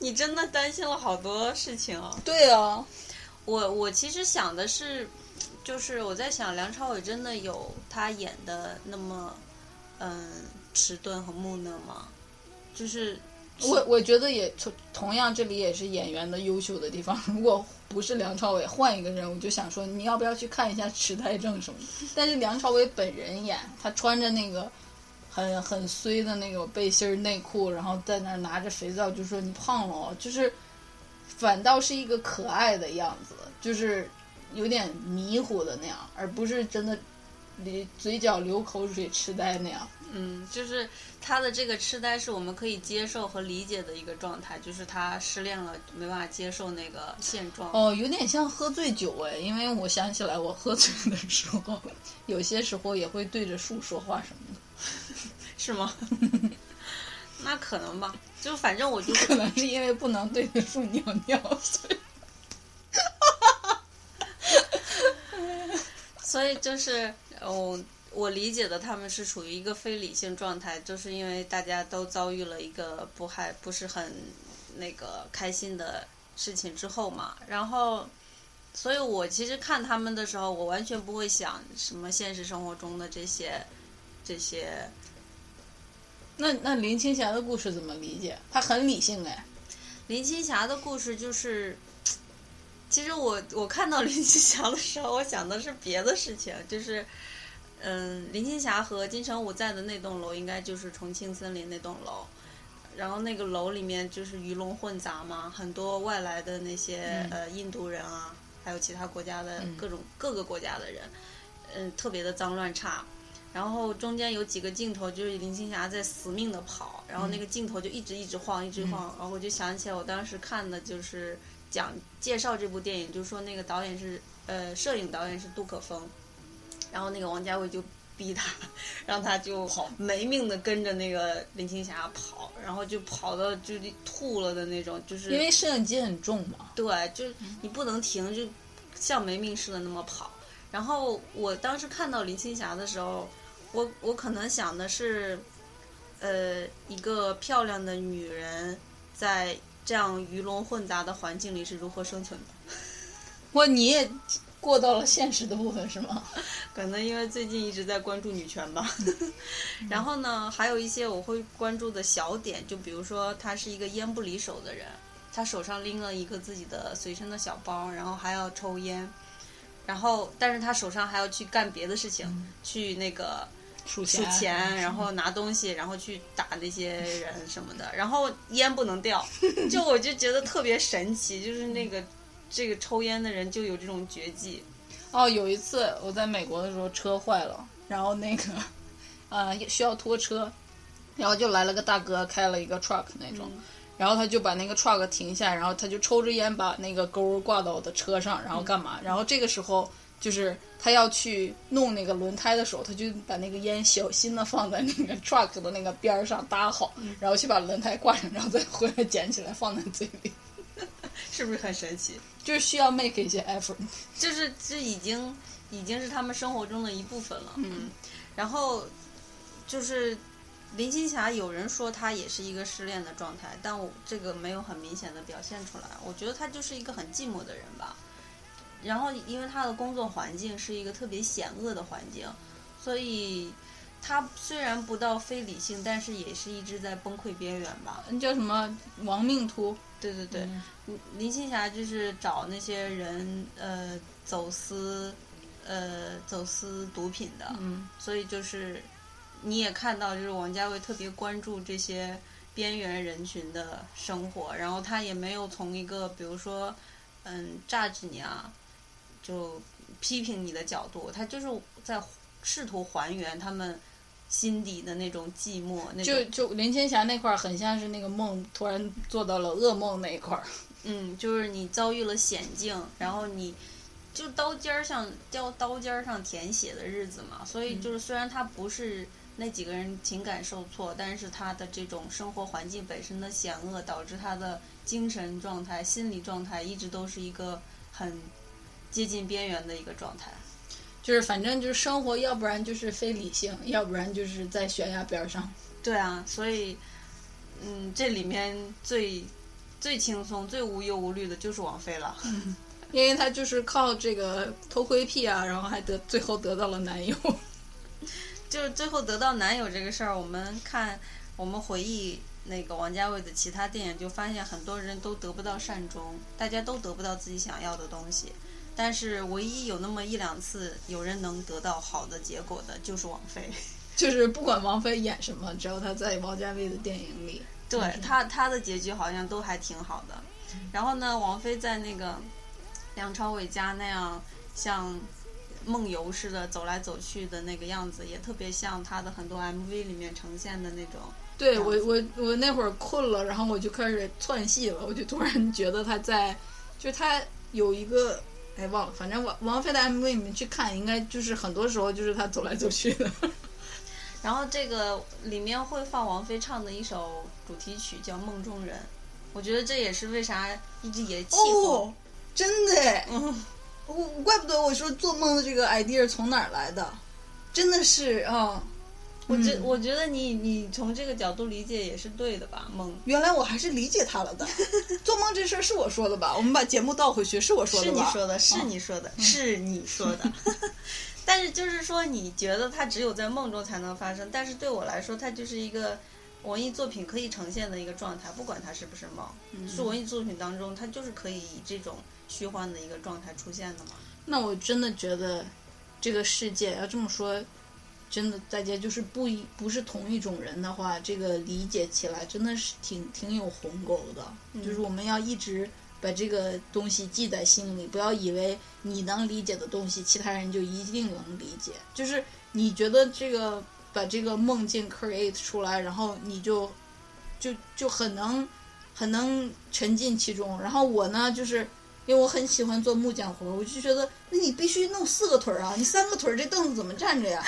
你真的担心了好多事情啊！对啊，我我其实想的是，就是我在想梁朝伟真的有他演的那么嗯迟钝和木讷吗？就是我我觉得也同样，这里也是演员的优秀的地方。如果不是梁朝伟，换一个人，我就想说你要不要去看一下痴呆症什么的。但是梁朝伟本人演，他穿着那个很很衰的那个背心内裤，然后在那拿着肥皂就说你胖了，就是反倒是一个可爱的样子，就是有点迷糊的那样，而不是真的流嘴角流口水痴呆那样。嗯，就是他的这个痴呆是我们可以接受和理解的一个状态，就是他失恋了，没办法接受那个现状。哦，有点像喝醉酒哎，因为我想起来，我喝醉的时候，有些时候也会对着树说话什么的，是吗？那可能吧，就反正我就 可能是因为不能对着树尿尿，所以 所以就是我我理解的，他们是处于一个非理性状态，就是因为大家都遭遇了一个不还不是很那个开心的事情之后嘛，然后，所以我其实看他们的时候，我完全不会想什么现实生活中的这些这些。那那林青霞的故事怎么理解？她很理性哎，林青霞的故事就是，其实我我看到林青霞的时候，我想的是别的事情，就是，嗯，林青霞和金城武在的那栋楼应该就是重庆森林那栋楼，然后那个楼里面就是鱼龙混杂嘛，很多外来的那些、嗯。呃印度人啊，还有其他国家的嗯。各种、各个国家的人，嗯，特别的脏乱差。然后中间有几个镜头，就是林青霞在死命的跑，然后那个镜头就一直一直晃，一直晃，然后我就想起来我当时看的就是讲介绍这部电影，就是说那个导演是呃摄影导演是杜可风，然后那个王家卫就逼他，让他就跑没命的跟着那个林青霞跑，然后就跑到就吐了的那种，就是因为摄影机很重嘛。对，就是你不能停，就像没命似的那么跑。然后我当时看到林青霞的时候，我我可能想的是，呃，一个漂亮的女人在这样鱼龙混杂的环境里是如何生存的。哇，你也过到了现实的部分是吗？可能因为最近一直在关注女权吧。然后呢，还有一些我会关注的小点，就比如说他是一个烟不离手的人，他手上拎了一个自己的随身的小包，然后还要抽烟，然后但是他手上还要去干别的事情，去那个数数钱，然后拿东西，然后去打那些人什么的，然后烟不能掉，就我就觉得特别神奇，就是那个这个抽烟的人就有这种绝技。哦，有一次我在美国的时候车坏了，然后那个呃需要拖车，然后就来了个大哥开了一个 truck 那种，然后他就把那个 truck 停下，然后他就抽着烟把那个钩挂到我的车上，然后干嘛？然后这个时候就是他要去弄那个轮胎的时候，他就把那个烟小心的放在那个 truck 的那个边儿上搭好，然后去把轮胎挂上，然后再回来捡起来放在嘴里，是不是很神奇？就是需要 make 一些 effort。就是这已经已经是他们生活中的一部分了。嗯，然后就是林青霞，有人说她也是一个失恋的状态，但我这个没有很明显的表现出来。我觉得她就是一个很寂寞的人吧。然后因为她的工作环境是一个特别险恶的环境，所以她虽然不到非理性，但是也是一直在崩溃边缘吧。叫什么亡命徒？对对对，嗯林青霞就是找那些人呃走私呃走私毒品的，嗯，所以就是你也看到，就是王家卫特别关注这些边缘人群的生活，然后他也没有从一个比如说嗯榨取你啊，就批评你的角度，他就是在试图还原他们心底的那种寂寞，那就种就林青霞那块儿很像是那个梦突然做到了噩梦那一块儿。嗯，就是你遭遇了险境，然后你就刀尖儿上叫刀尖儿上舔血的日子嘛，所以就是虽然他不是那几个人情感受挫，但是他的这种生活环境本身的险恶，导致他的精神状态、心理状态一直都是一个很接近边缘的一个状态。就是反正就是生活，要不然就是非理性，要不然就是在悬崖边儿上。对啊，所以嗯，这里面最最轻松、最无忧无虑的就是王菲了。因为她就是靠这个偷窥癖啊，然后还得最后得到了男友。就是最后得到男友这个事儿，我们看我们回忆那个王家卫的其他电影，就发现很多人都得不到善终，大家都得不到自己想要的东西。但是唯一有那么一两次有人能得到好的结果的，就是王菲。就是不管王菲演什么，只要她在王家卫的电影里，对她她的结局好像都还挺好的。然后呢，王菲在那个梁朝伟家那样像梦游似的走来走去的那个样子，也特别像她的很多 MV 里面呈现的那种。对我我我那会儿困了，然后我就开始窜戏了，我就突然觉得她在，就她有一个。哎，忘了，反正王王菲的 MV 你们去看，应该就是很多时候就是她走来走去的。然后这个里面会放王菲唱的一首主题曲，叫《梦中人》。我觉得这也是为啥一直也气候。哦，真的哎，嗯，我怪不得我说做梦的这个 idea 从哪儿来的，真的是啊。我觉、嗯我觉得你你从这个角度理解也是对的吧？梦原来我还是理解他了的。做梦这事儿是我说的吧？我们把节目倒回去，是我说的吧？是你说的，是啊你说的，是你说的。但是就是说，你觉得它只有在梦中才能发生，但是对我来说，它就是一个文艺作品可以呈现的一个状态，不管它是不是梦。是文艺作品当中，它就是可以以这种虚幻的一个状态出现的嘛。那我真的觉得，这个世界要这么说，真的大家就是不一不是同一种人的话，这个理解起来真的是挺挺有鸿沟的。就是我们要一直把这个东西记在心里，不要以为你能理解的东西，其他人就一定能理解。就是你觉得这个把这个梦境 create 出来，然后你就就就很能很能沉浸其中。然后我呢，就是因为我很喜欢做木匠活，我就觉得那你必须弄四个腿儿啊，你三个腿儿这凳子怎么站着呀？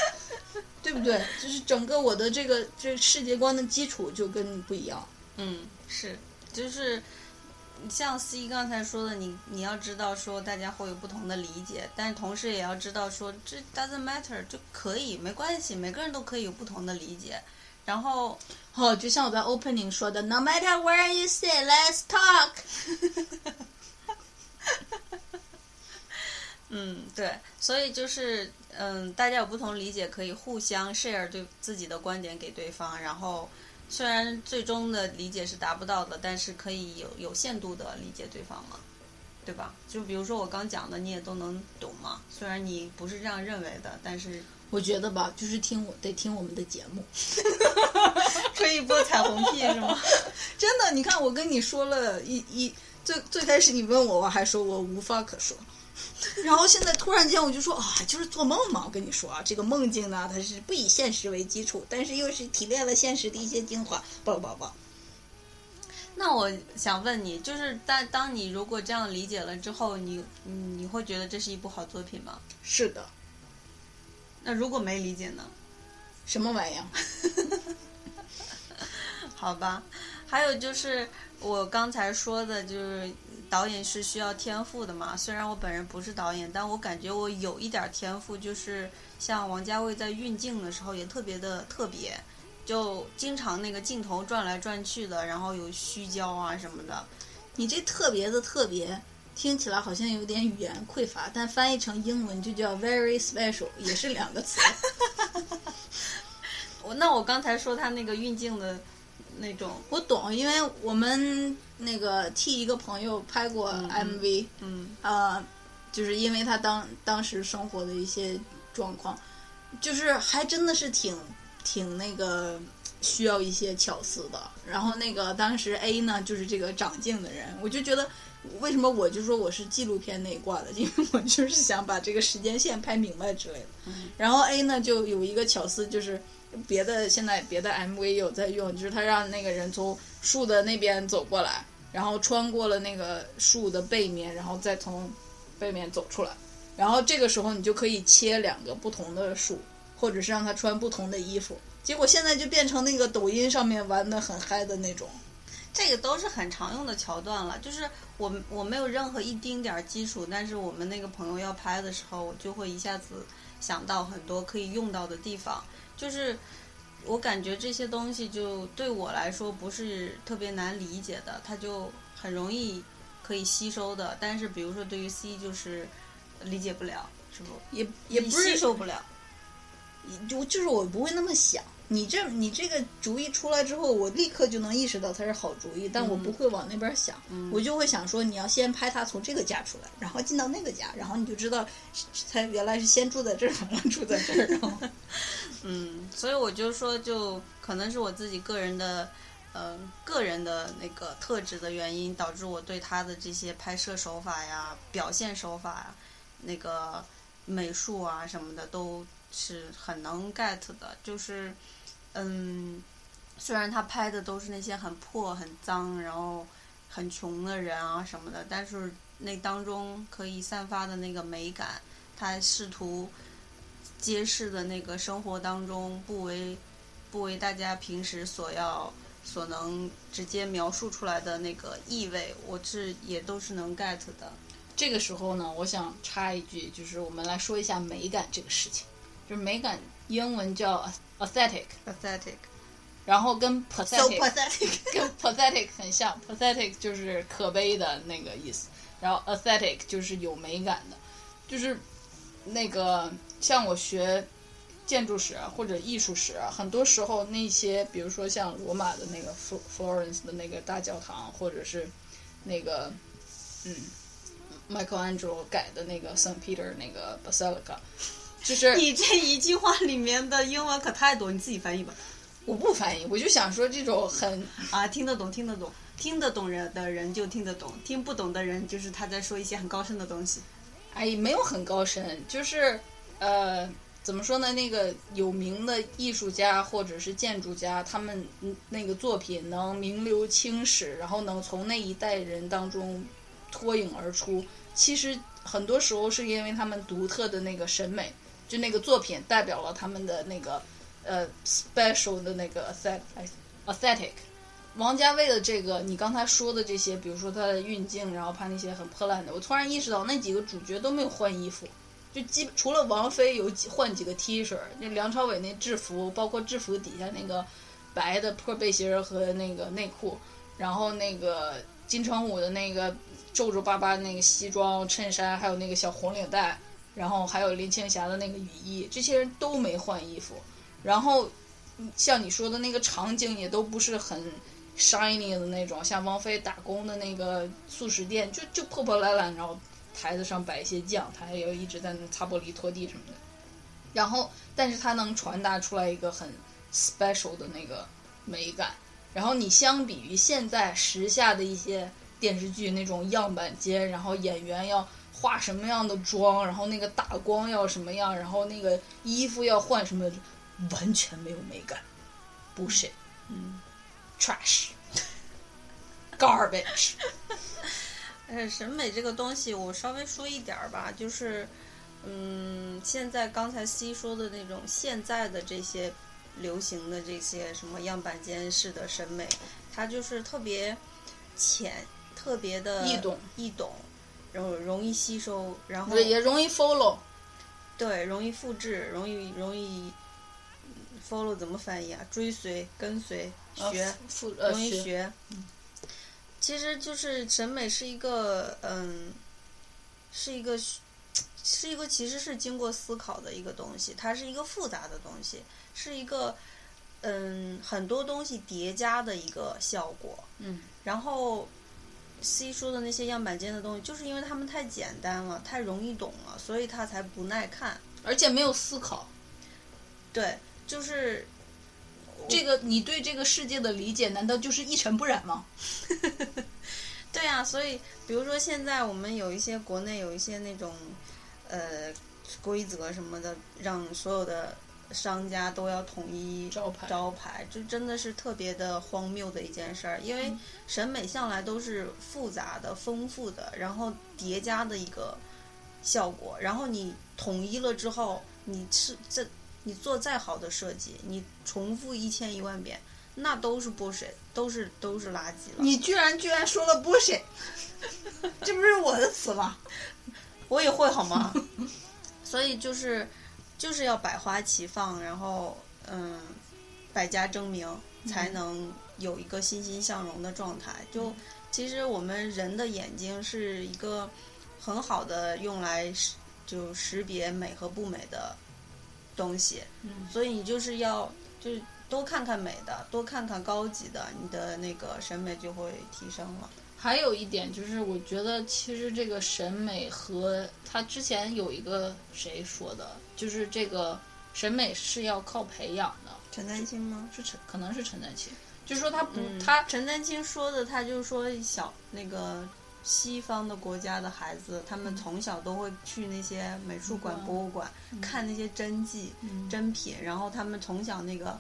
对不对？就是整个我的这个这世界观的基础就跟你不一样。嗯，是，就是像 C 刚才说的，你你要知道说大家会有不同的理解，但是同时也要知道说这 doesn't matter 就可以没关系，每个人都可以有不同的理解。然后哦，就像我在 opening 说的，No matter where you sit, let's talk。嗯，对，所以就是嗯，大家有不同理解，可以互相 share 对自己的观点给对方，然后虽然最终的理解是达不到的，但是可以有有限度的理解对方嘛，对吧？就比如说我刚讲的，你也都能懂嘛，虽然你不是这样认为的，但是我觉得吧，就是听我得听我们的节目，吹一波彩虹屁是吗？真的。你看，我跟你说了一一最最开始你问我，我还说我无话可说，然后现在突然间我就说啊，就是做梦嘛。我跟你说啊，这个梦境呢，它是不以现实为基础，但是又是提炼了现实的一些精华，不不不。那我想问你，就是当当你如果这样理解了之后，你你你会觉得这是一部好作品吗？是的，那如果没理解呢？什么玩意儿？好吧，还有就是我刚才说的，就是导演是需要天赋的嘛。虽然我本人不是导演，但我感觉我有一点天赋，就是像王家卫在运镜的时候也特别的特别，就经常那个镜头转来转去的，然后有虚焦啊什么的。你这特别的特别，听起来好像有点语言匮乏，但翻译成英文就叫 very special，也是两个词。我那我刚才说他那个运镜的那种，我懂，因为我们那个替一个朋友拍过 MV，嗯呃，就是因为他当当时生活的一些状况，就是还真的是挺挺那个需要一些巧思的。然后那个当时 A 呢，就是这个长镜的人，我就觉得为什么我就说我是纪录片那一挂的？因为我就是想把这个时间线拍明白之类的。然后 A 呢就有一个巧思，就是别的现在别的 MV 有在用，就是他让那个人从树的那边走过来，然后穿过了那个树的背面，然后再从背面走出来。然后这个时候你就可以切两个不同的树，或者是让他穿不同的衣服。结果现在就变成那个抖音上面玩的很嗨的那种。这个都是很常用的桥段了，就是我我没有任何一丁点儿基础，但是我们那个朋友要拍的时候，我就会一下子想到很多可以用到的地方。就是我感觉这些东西就对我来说不是特别难理解的，它就很容易可以吸收的。但是比如说对于 C 就是理解不了，是不？也也不是吸收不了。就就是我不会那么想。你这你这个主意出来之后，我立刻就能意识到它是好主意，但我不会往那边想，我就会想说，你要先拍他从这个家出来，然后进到那个家，然后你就知道他原来是先住在这儿，然后住在这儿，然后 嗯，所以我就说，就可能是我自己个人的，呃，个人的那个特质的原因，导致我对他的这些拍摄手法呀、表现手法呀、那个美术啊什么的，都是很能 get 的。就是，嗯，虽然他拍的都是那些很破、很脏，然后很穷的人啊什么的，但是那当中可以散发的那个美感，他试图揭示的那个生活当中不为不为大家平时所要所能直接描述出来的那个意味，我是也都是能 get 的。这个时候呢，我想插一句，就是我们来说一下美感这个事情。就是美感，英文叫 aesthetic，Pathetic, 然后跟 pathetic pathetic。跟 pathetic 很像，pathetic 就是可悲的那个意思，然后 aesthetic 就是有美感的，就是那个像我学建筑史啊或者艺术史啊，很多时候那些比如说像罗马的那个 Fl- Florence 的那个大教堂，或者是那个嗯 Michelangelo 改的那个 Saint Peter 那个 Basilica，就是你这一句话里面的英文可太多，你自己翻译吧。我不翻译，我就想说这种很啊，听得懂，听得懂，听得懂人的人就听得懂，听不懂的人就是他在说一些很高深的东西。哎，没有很高深，就是呃，怎么说呢？那个有名的艺术家或者是建筑家，他们嗯那个作品能名留青史，然后能从那一代人当中脱颖而出。其实很多时候是因为他们独特的那个审美，就那个作品代表了他们的那个呃 special 的那个 aesthetic aesthetic。王家卫的这个，你刚才说的这些，比如说他的运镜，然后拍那些很破烂的，我突然意识到那几个主角都没有换衣服，就基除了王菲有几换几个 T 恤，那梁朝伟那制服，包括制服底下那个白的破背心和那个内裤，然后那个金城武的那个皱皱巴巴那个西装衬衫，还有那个小红领带，然后还有林青霞的那个雨衣，这些人都没换衣服，然后像你说的那个场景也都不是很 shiny 的那种，像王菲打工的那个素食店，就就破破烂烂，然后台子上摆一些酱，她也一直在那擦玻璃、拖地什么的。然后，但是它能传达出来一个很 special 的那个美感。然后你相比于现在时下的一些电视剧那种样板间，然后演员要化什么样的妆，然后那个打光要什么样，然后那个衣服要换什么，完全没有美感，bullshit，嗯，trash，garbage。呃，审美这个东西，我稍微说一点儿吧，就是，嗯，现在刚才 C 说的那种现在的这些流行的这些什么样板间式的审美，它就是特别浅，特别的易懂。易懂，然后容易吸收，然后也容易 follow。对，容易复制，容易容易嗯 follow 怎么翻译啊？追随、跟随、学。呃复呃容易学学。其实就是审美是一个，嗯，是一个，是一个其实是经过思考的一个东西，它是一个复杂的东西，是一个，嗯，很多东西叠加的一个效果。嗯，然后 C 说的那些样板间的东西，就是因为他们太简单了，太容易懂了，所以他才不耐看。而且没有思考。对，就是这个你对这个世界的理解，难道就是一尘不染吗？对 对啊，所以比如说现在我们有一些国内有一些那种呃规则什么的，让所有的商家都要统一招牌招牌，这真的是特别的荒谬的一件事儿。因为审美向来都是复杂的、丰富的，然后叠加的一个效果。然后你统一了之后，你是这你做再好的设计，你重复一千一万遍，那都是 bullshit，都是都是垃圾了。你居然居然说了 bullshit，这不是我的词吗？我也会好吗？所以就是就是要百花齐放，然后嗯，百家争鸣，才能有一个欣欣向荣的状态。就其实我们人的眼睛是一个很好的用来识就识别美和不美的东西，嗯所以你就是要就是多看看美的，多看看高级的，你的那个审美就会提升了。还有一点就是，我觉得其实这个审美和他之前有一个谁说的，就是这个审美是要靠培养的，陈丹青吗？是陈可能是陈丹青，就是说他不、嗯，他陈丹青说的，他就是说小那个西方的国家的孩子，他们从小都会去那些美术馆、嗯博物馆、看那些真迹、真品，然后他们从小那个。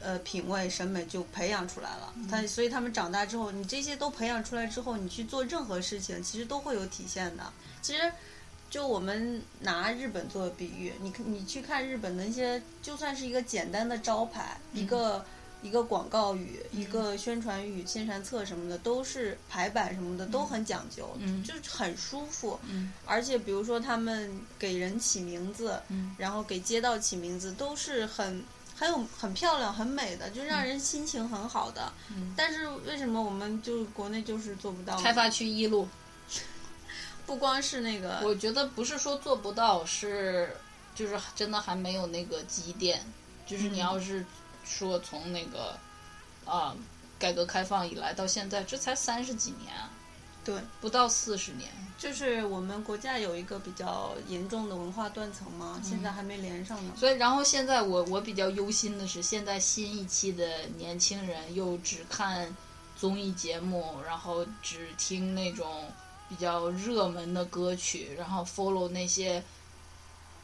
呃，品味审美就培养出来了。他所以他们长大之后，你这些都培养出来之后，你去做任何事情，其实都会有体现的。其实，就我们拿日本做比喻，你你去看日本的那些，就算是一个简单的招牌，一个一个广告语、一个宣传语、宣传册什么的，都是排版什么的都很讲究，嗯。就是很舒服。嗯。而且比如说他们给人起名字，嗯。然后给街道起名字，都是很很有很漂亮、很美的，就让人心情很好的。嗯。但是为什么我们就国内就是做不到呢？开发区一路，不光是那个，我觉得不是说做不到，是就是真的还没有那个积淀。就是你要是说从那个啊、改革开放以来到现在，这才三十几年啊，对，不到四十年。就是我们国家有一个比较严重的文化断层嘛，现在还没连上呢。所以，然后现在我我比较忧心的是，现在新一期的年轻人又只看综艺节目，然后只听那种比较热门的歌曲，然后 follow 那些，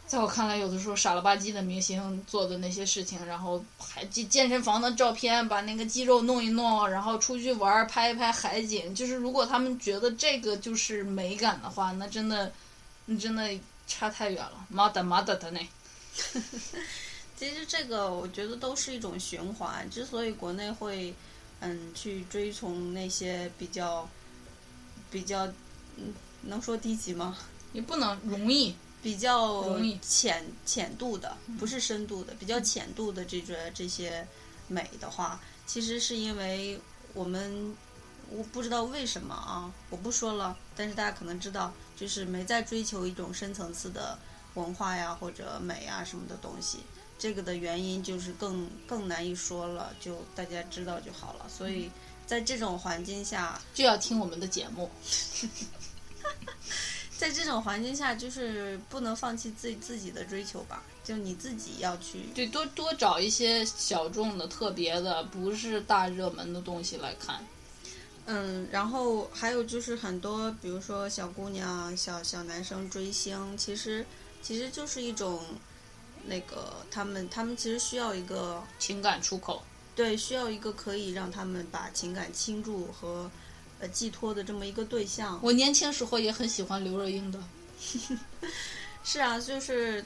在我看来有的时候傻了吧唧的明星做的那些事情，然后还健健身房的照片，把那个肌肉弄一弄，然后出去玩拍一拍海景。就是如果他们觉得这个就是美感的话，那真的，那真的差太远了。妈的妈的的呢！其实这个我觉得都是一种循环。之所以国内会嗯去追从那些比较比较嗯能说低级吗？也不能容易，比较容易浅浅度的，不是深度的，比较浅度的这个这些美的话，其实是因为我们我不知道为什么啊，我不说了，但是大家可能知道，就是没在追求一种深层次的文化呀或者美啊什么的东西。这个的原因就是更更难以说了，就大家知道就好了。所以在这种环境下，就要听我们的节目。在这种环境下，就是不能放弃自己自己的追求吧，就你自己要去对，多多找一些小众的、特别的，不是大热门的东西来看。嗯，然后还有就是很多，比如说小姑娘、小小男生追星，其实其实就是一种那个他们他们其实需要一个情感出口，对需要一个可以让他们把情感倾注和呃寄托的这么一个对象。我年轻时候也很喜欢刘若英的。是啊，就是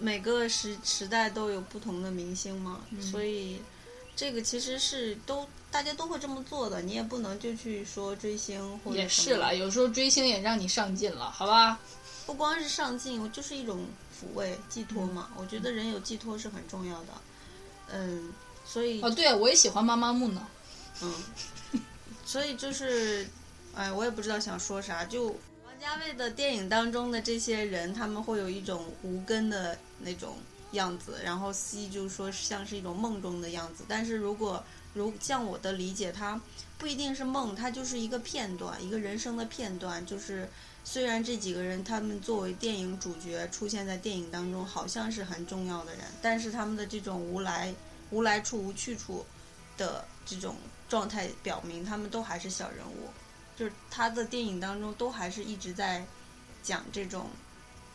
每个时时代都有不同的明星嘛，所以这个其实是都大家都会这么做的，你也不能就去说追星或者也是了，有时候追星也让你上进了，好吧？不光是上进，就是一种抚慰寄托嘛。我觉得人有寄托是很重要的，嗯，所以哦，对，我也喜欢妈妈木呢。嗯，所以就是，哎，我也不知道想说啥。就王家卫的电影当中的这些人，他们会有一种无根的那种样子，然后 C 就是说像是一种梦中的样子。但是如果如像我的理解，它不一定是梦，它就是一个片段，一个人生的片段。就是虽然这几个人他们作为电影主角出现在电影当中，好像是很重要的人，但是他们的这种无来无来处无去处的这种状态，表明他们都还是小人物。就是他的电影当中都还是一直在讲这种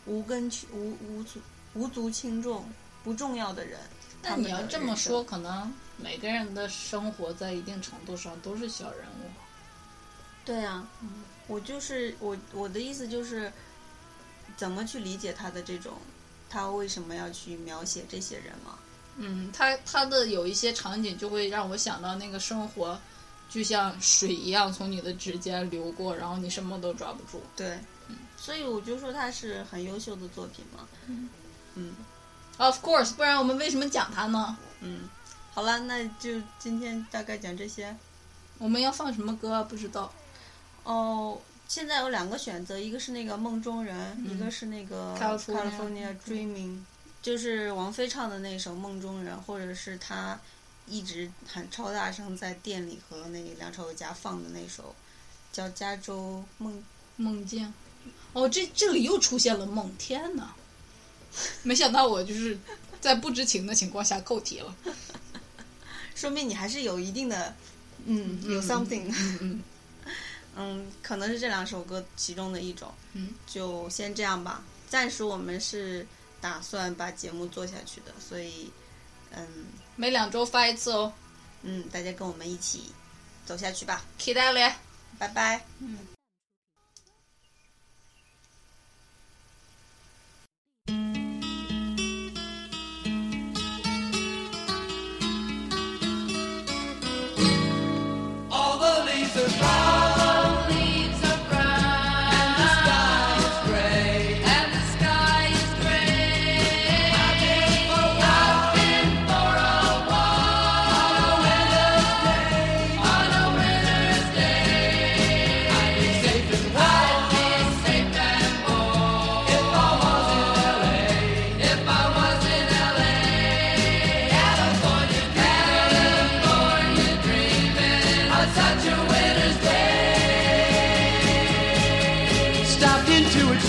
无根去无无足无足轻重不重要的人。那你要这么说，，可能每个人的生活在一定程度上都是小人物。对啊，我就是我我的意思就是，怎么去理解他的这种，他为什么要去描写这些人嘛？嗯，他他的有一些场景就会让我想到那个生活，就像水一样从你的指尖流过，然后你什么都抓不住。对，嗯所以我就说他是很优秀的作品嘛。嗯 Of course，不然我们为什么讲他呢？嗯，好了，那就今天大概讲这些。我们要放什么歌啊？不知道。哦，现在有两个选择，一个是那个《梦中人》，一个是那个 California Dreaming，就是王菲唱的那首《梦中人》，或者是她一直喊超大声在店里和那梁朝伟家放的那首叫《加州梦梦见，哦，这这里又出现了梦，天哪！没想到我就是在不知情的情况下扣题了。》，说明你还是有一定的，嗯，有 something，嗯嗯，嗯，可能是这两首歌其中的一种。嗯，就先这样吧。暂时我们是打算把节目做下去的，所以，嗯。每两周发一次哦，嗯，大家跟我们一起走下去吧，期待嘞。拜拜。All the leaves are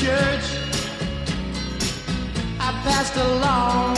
church. I passed along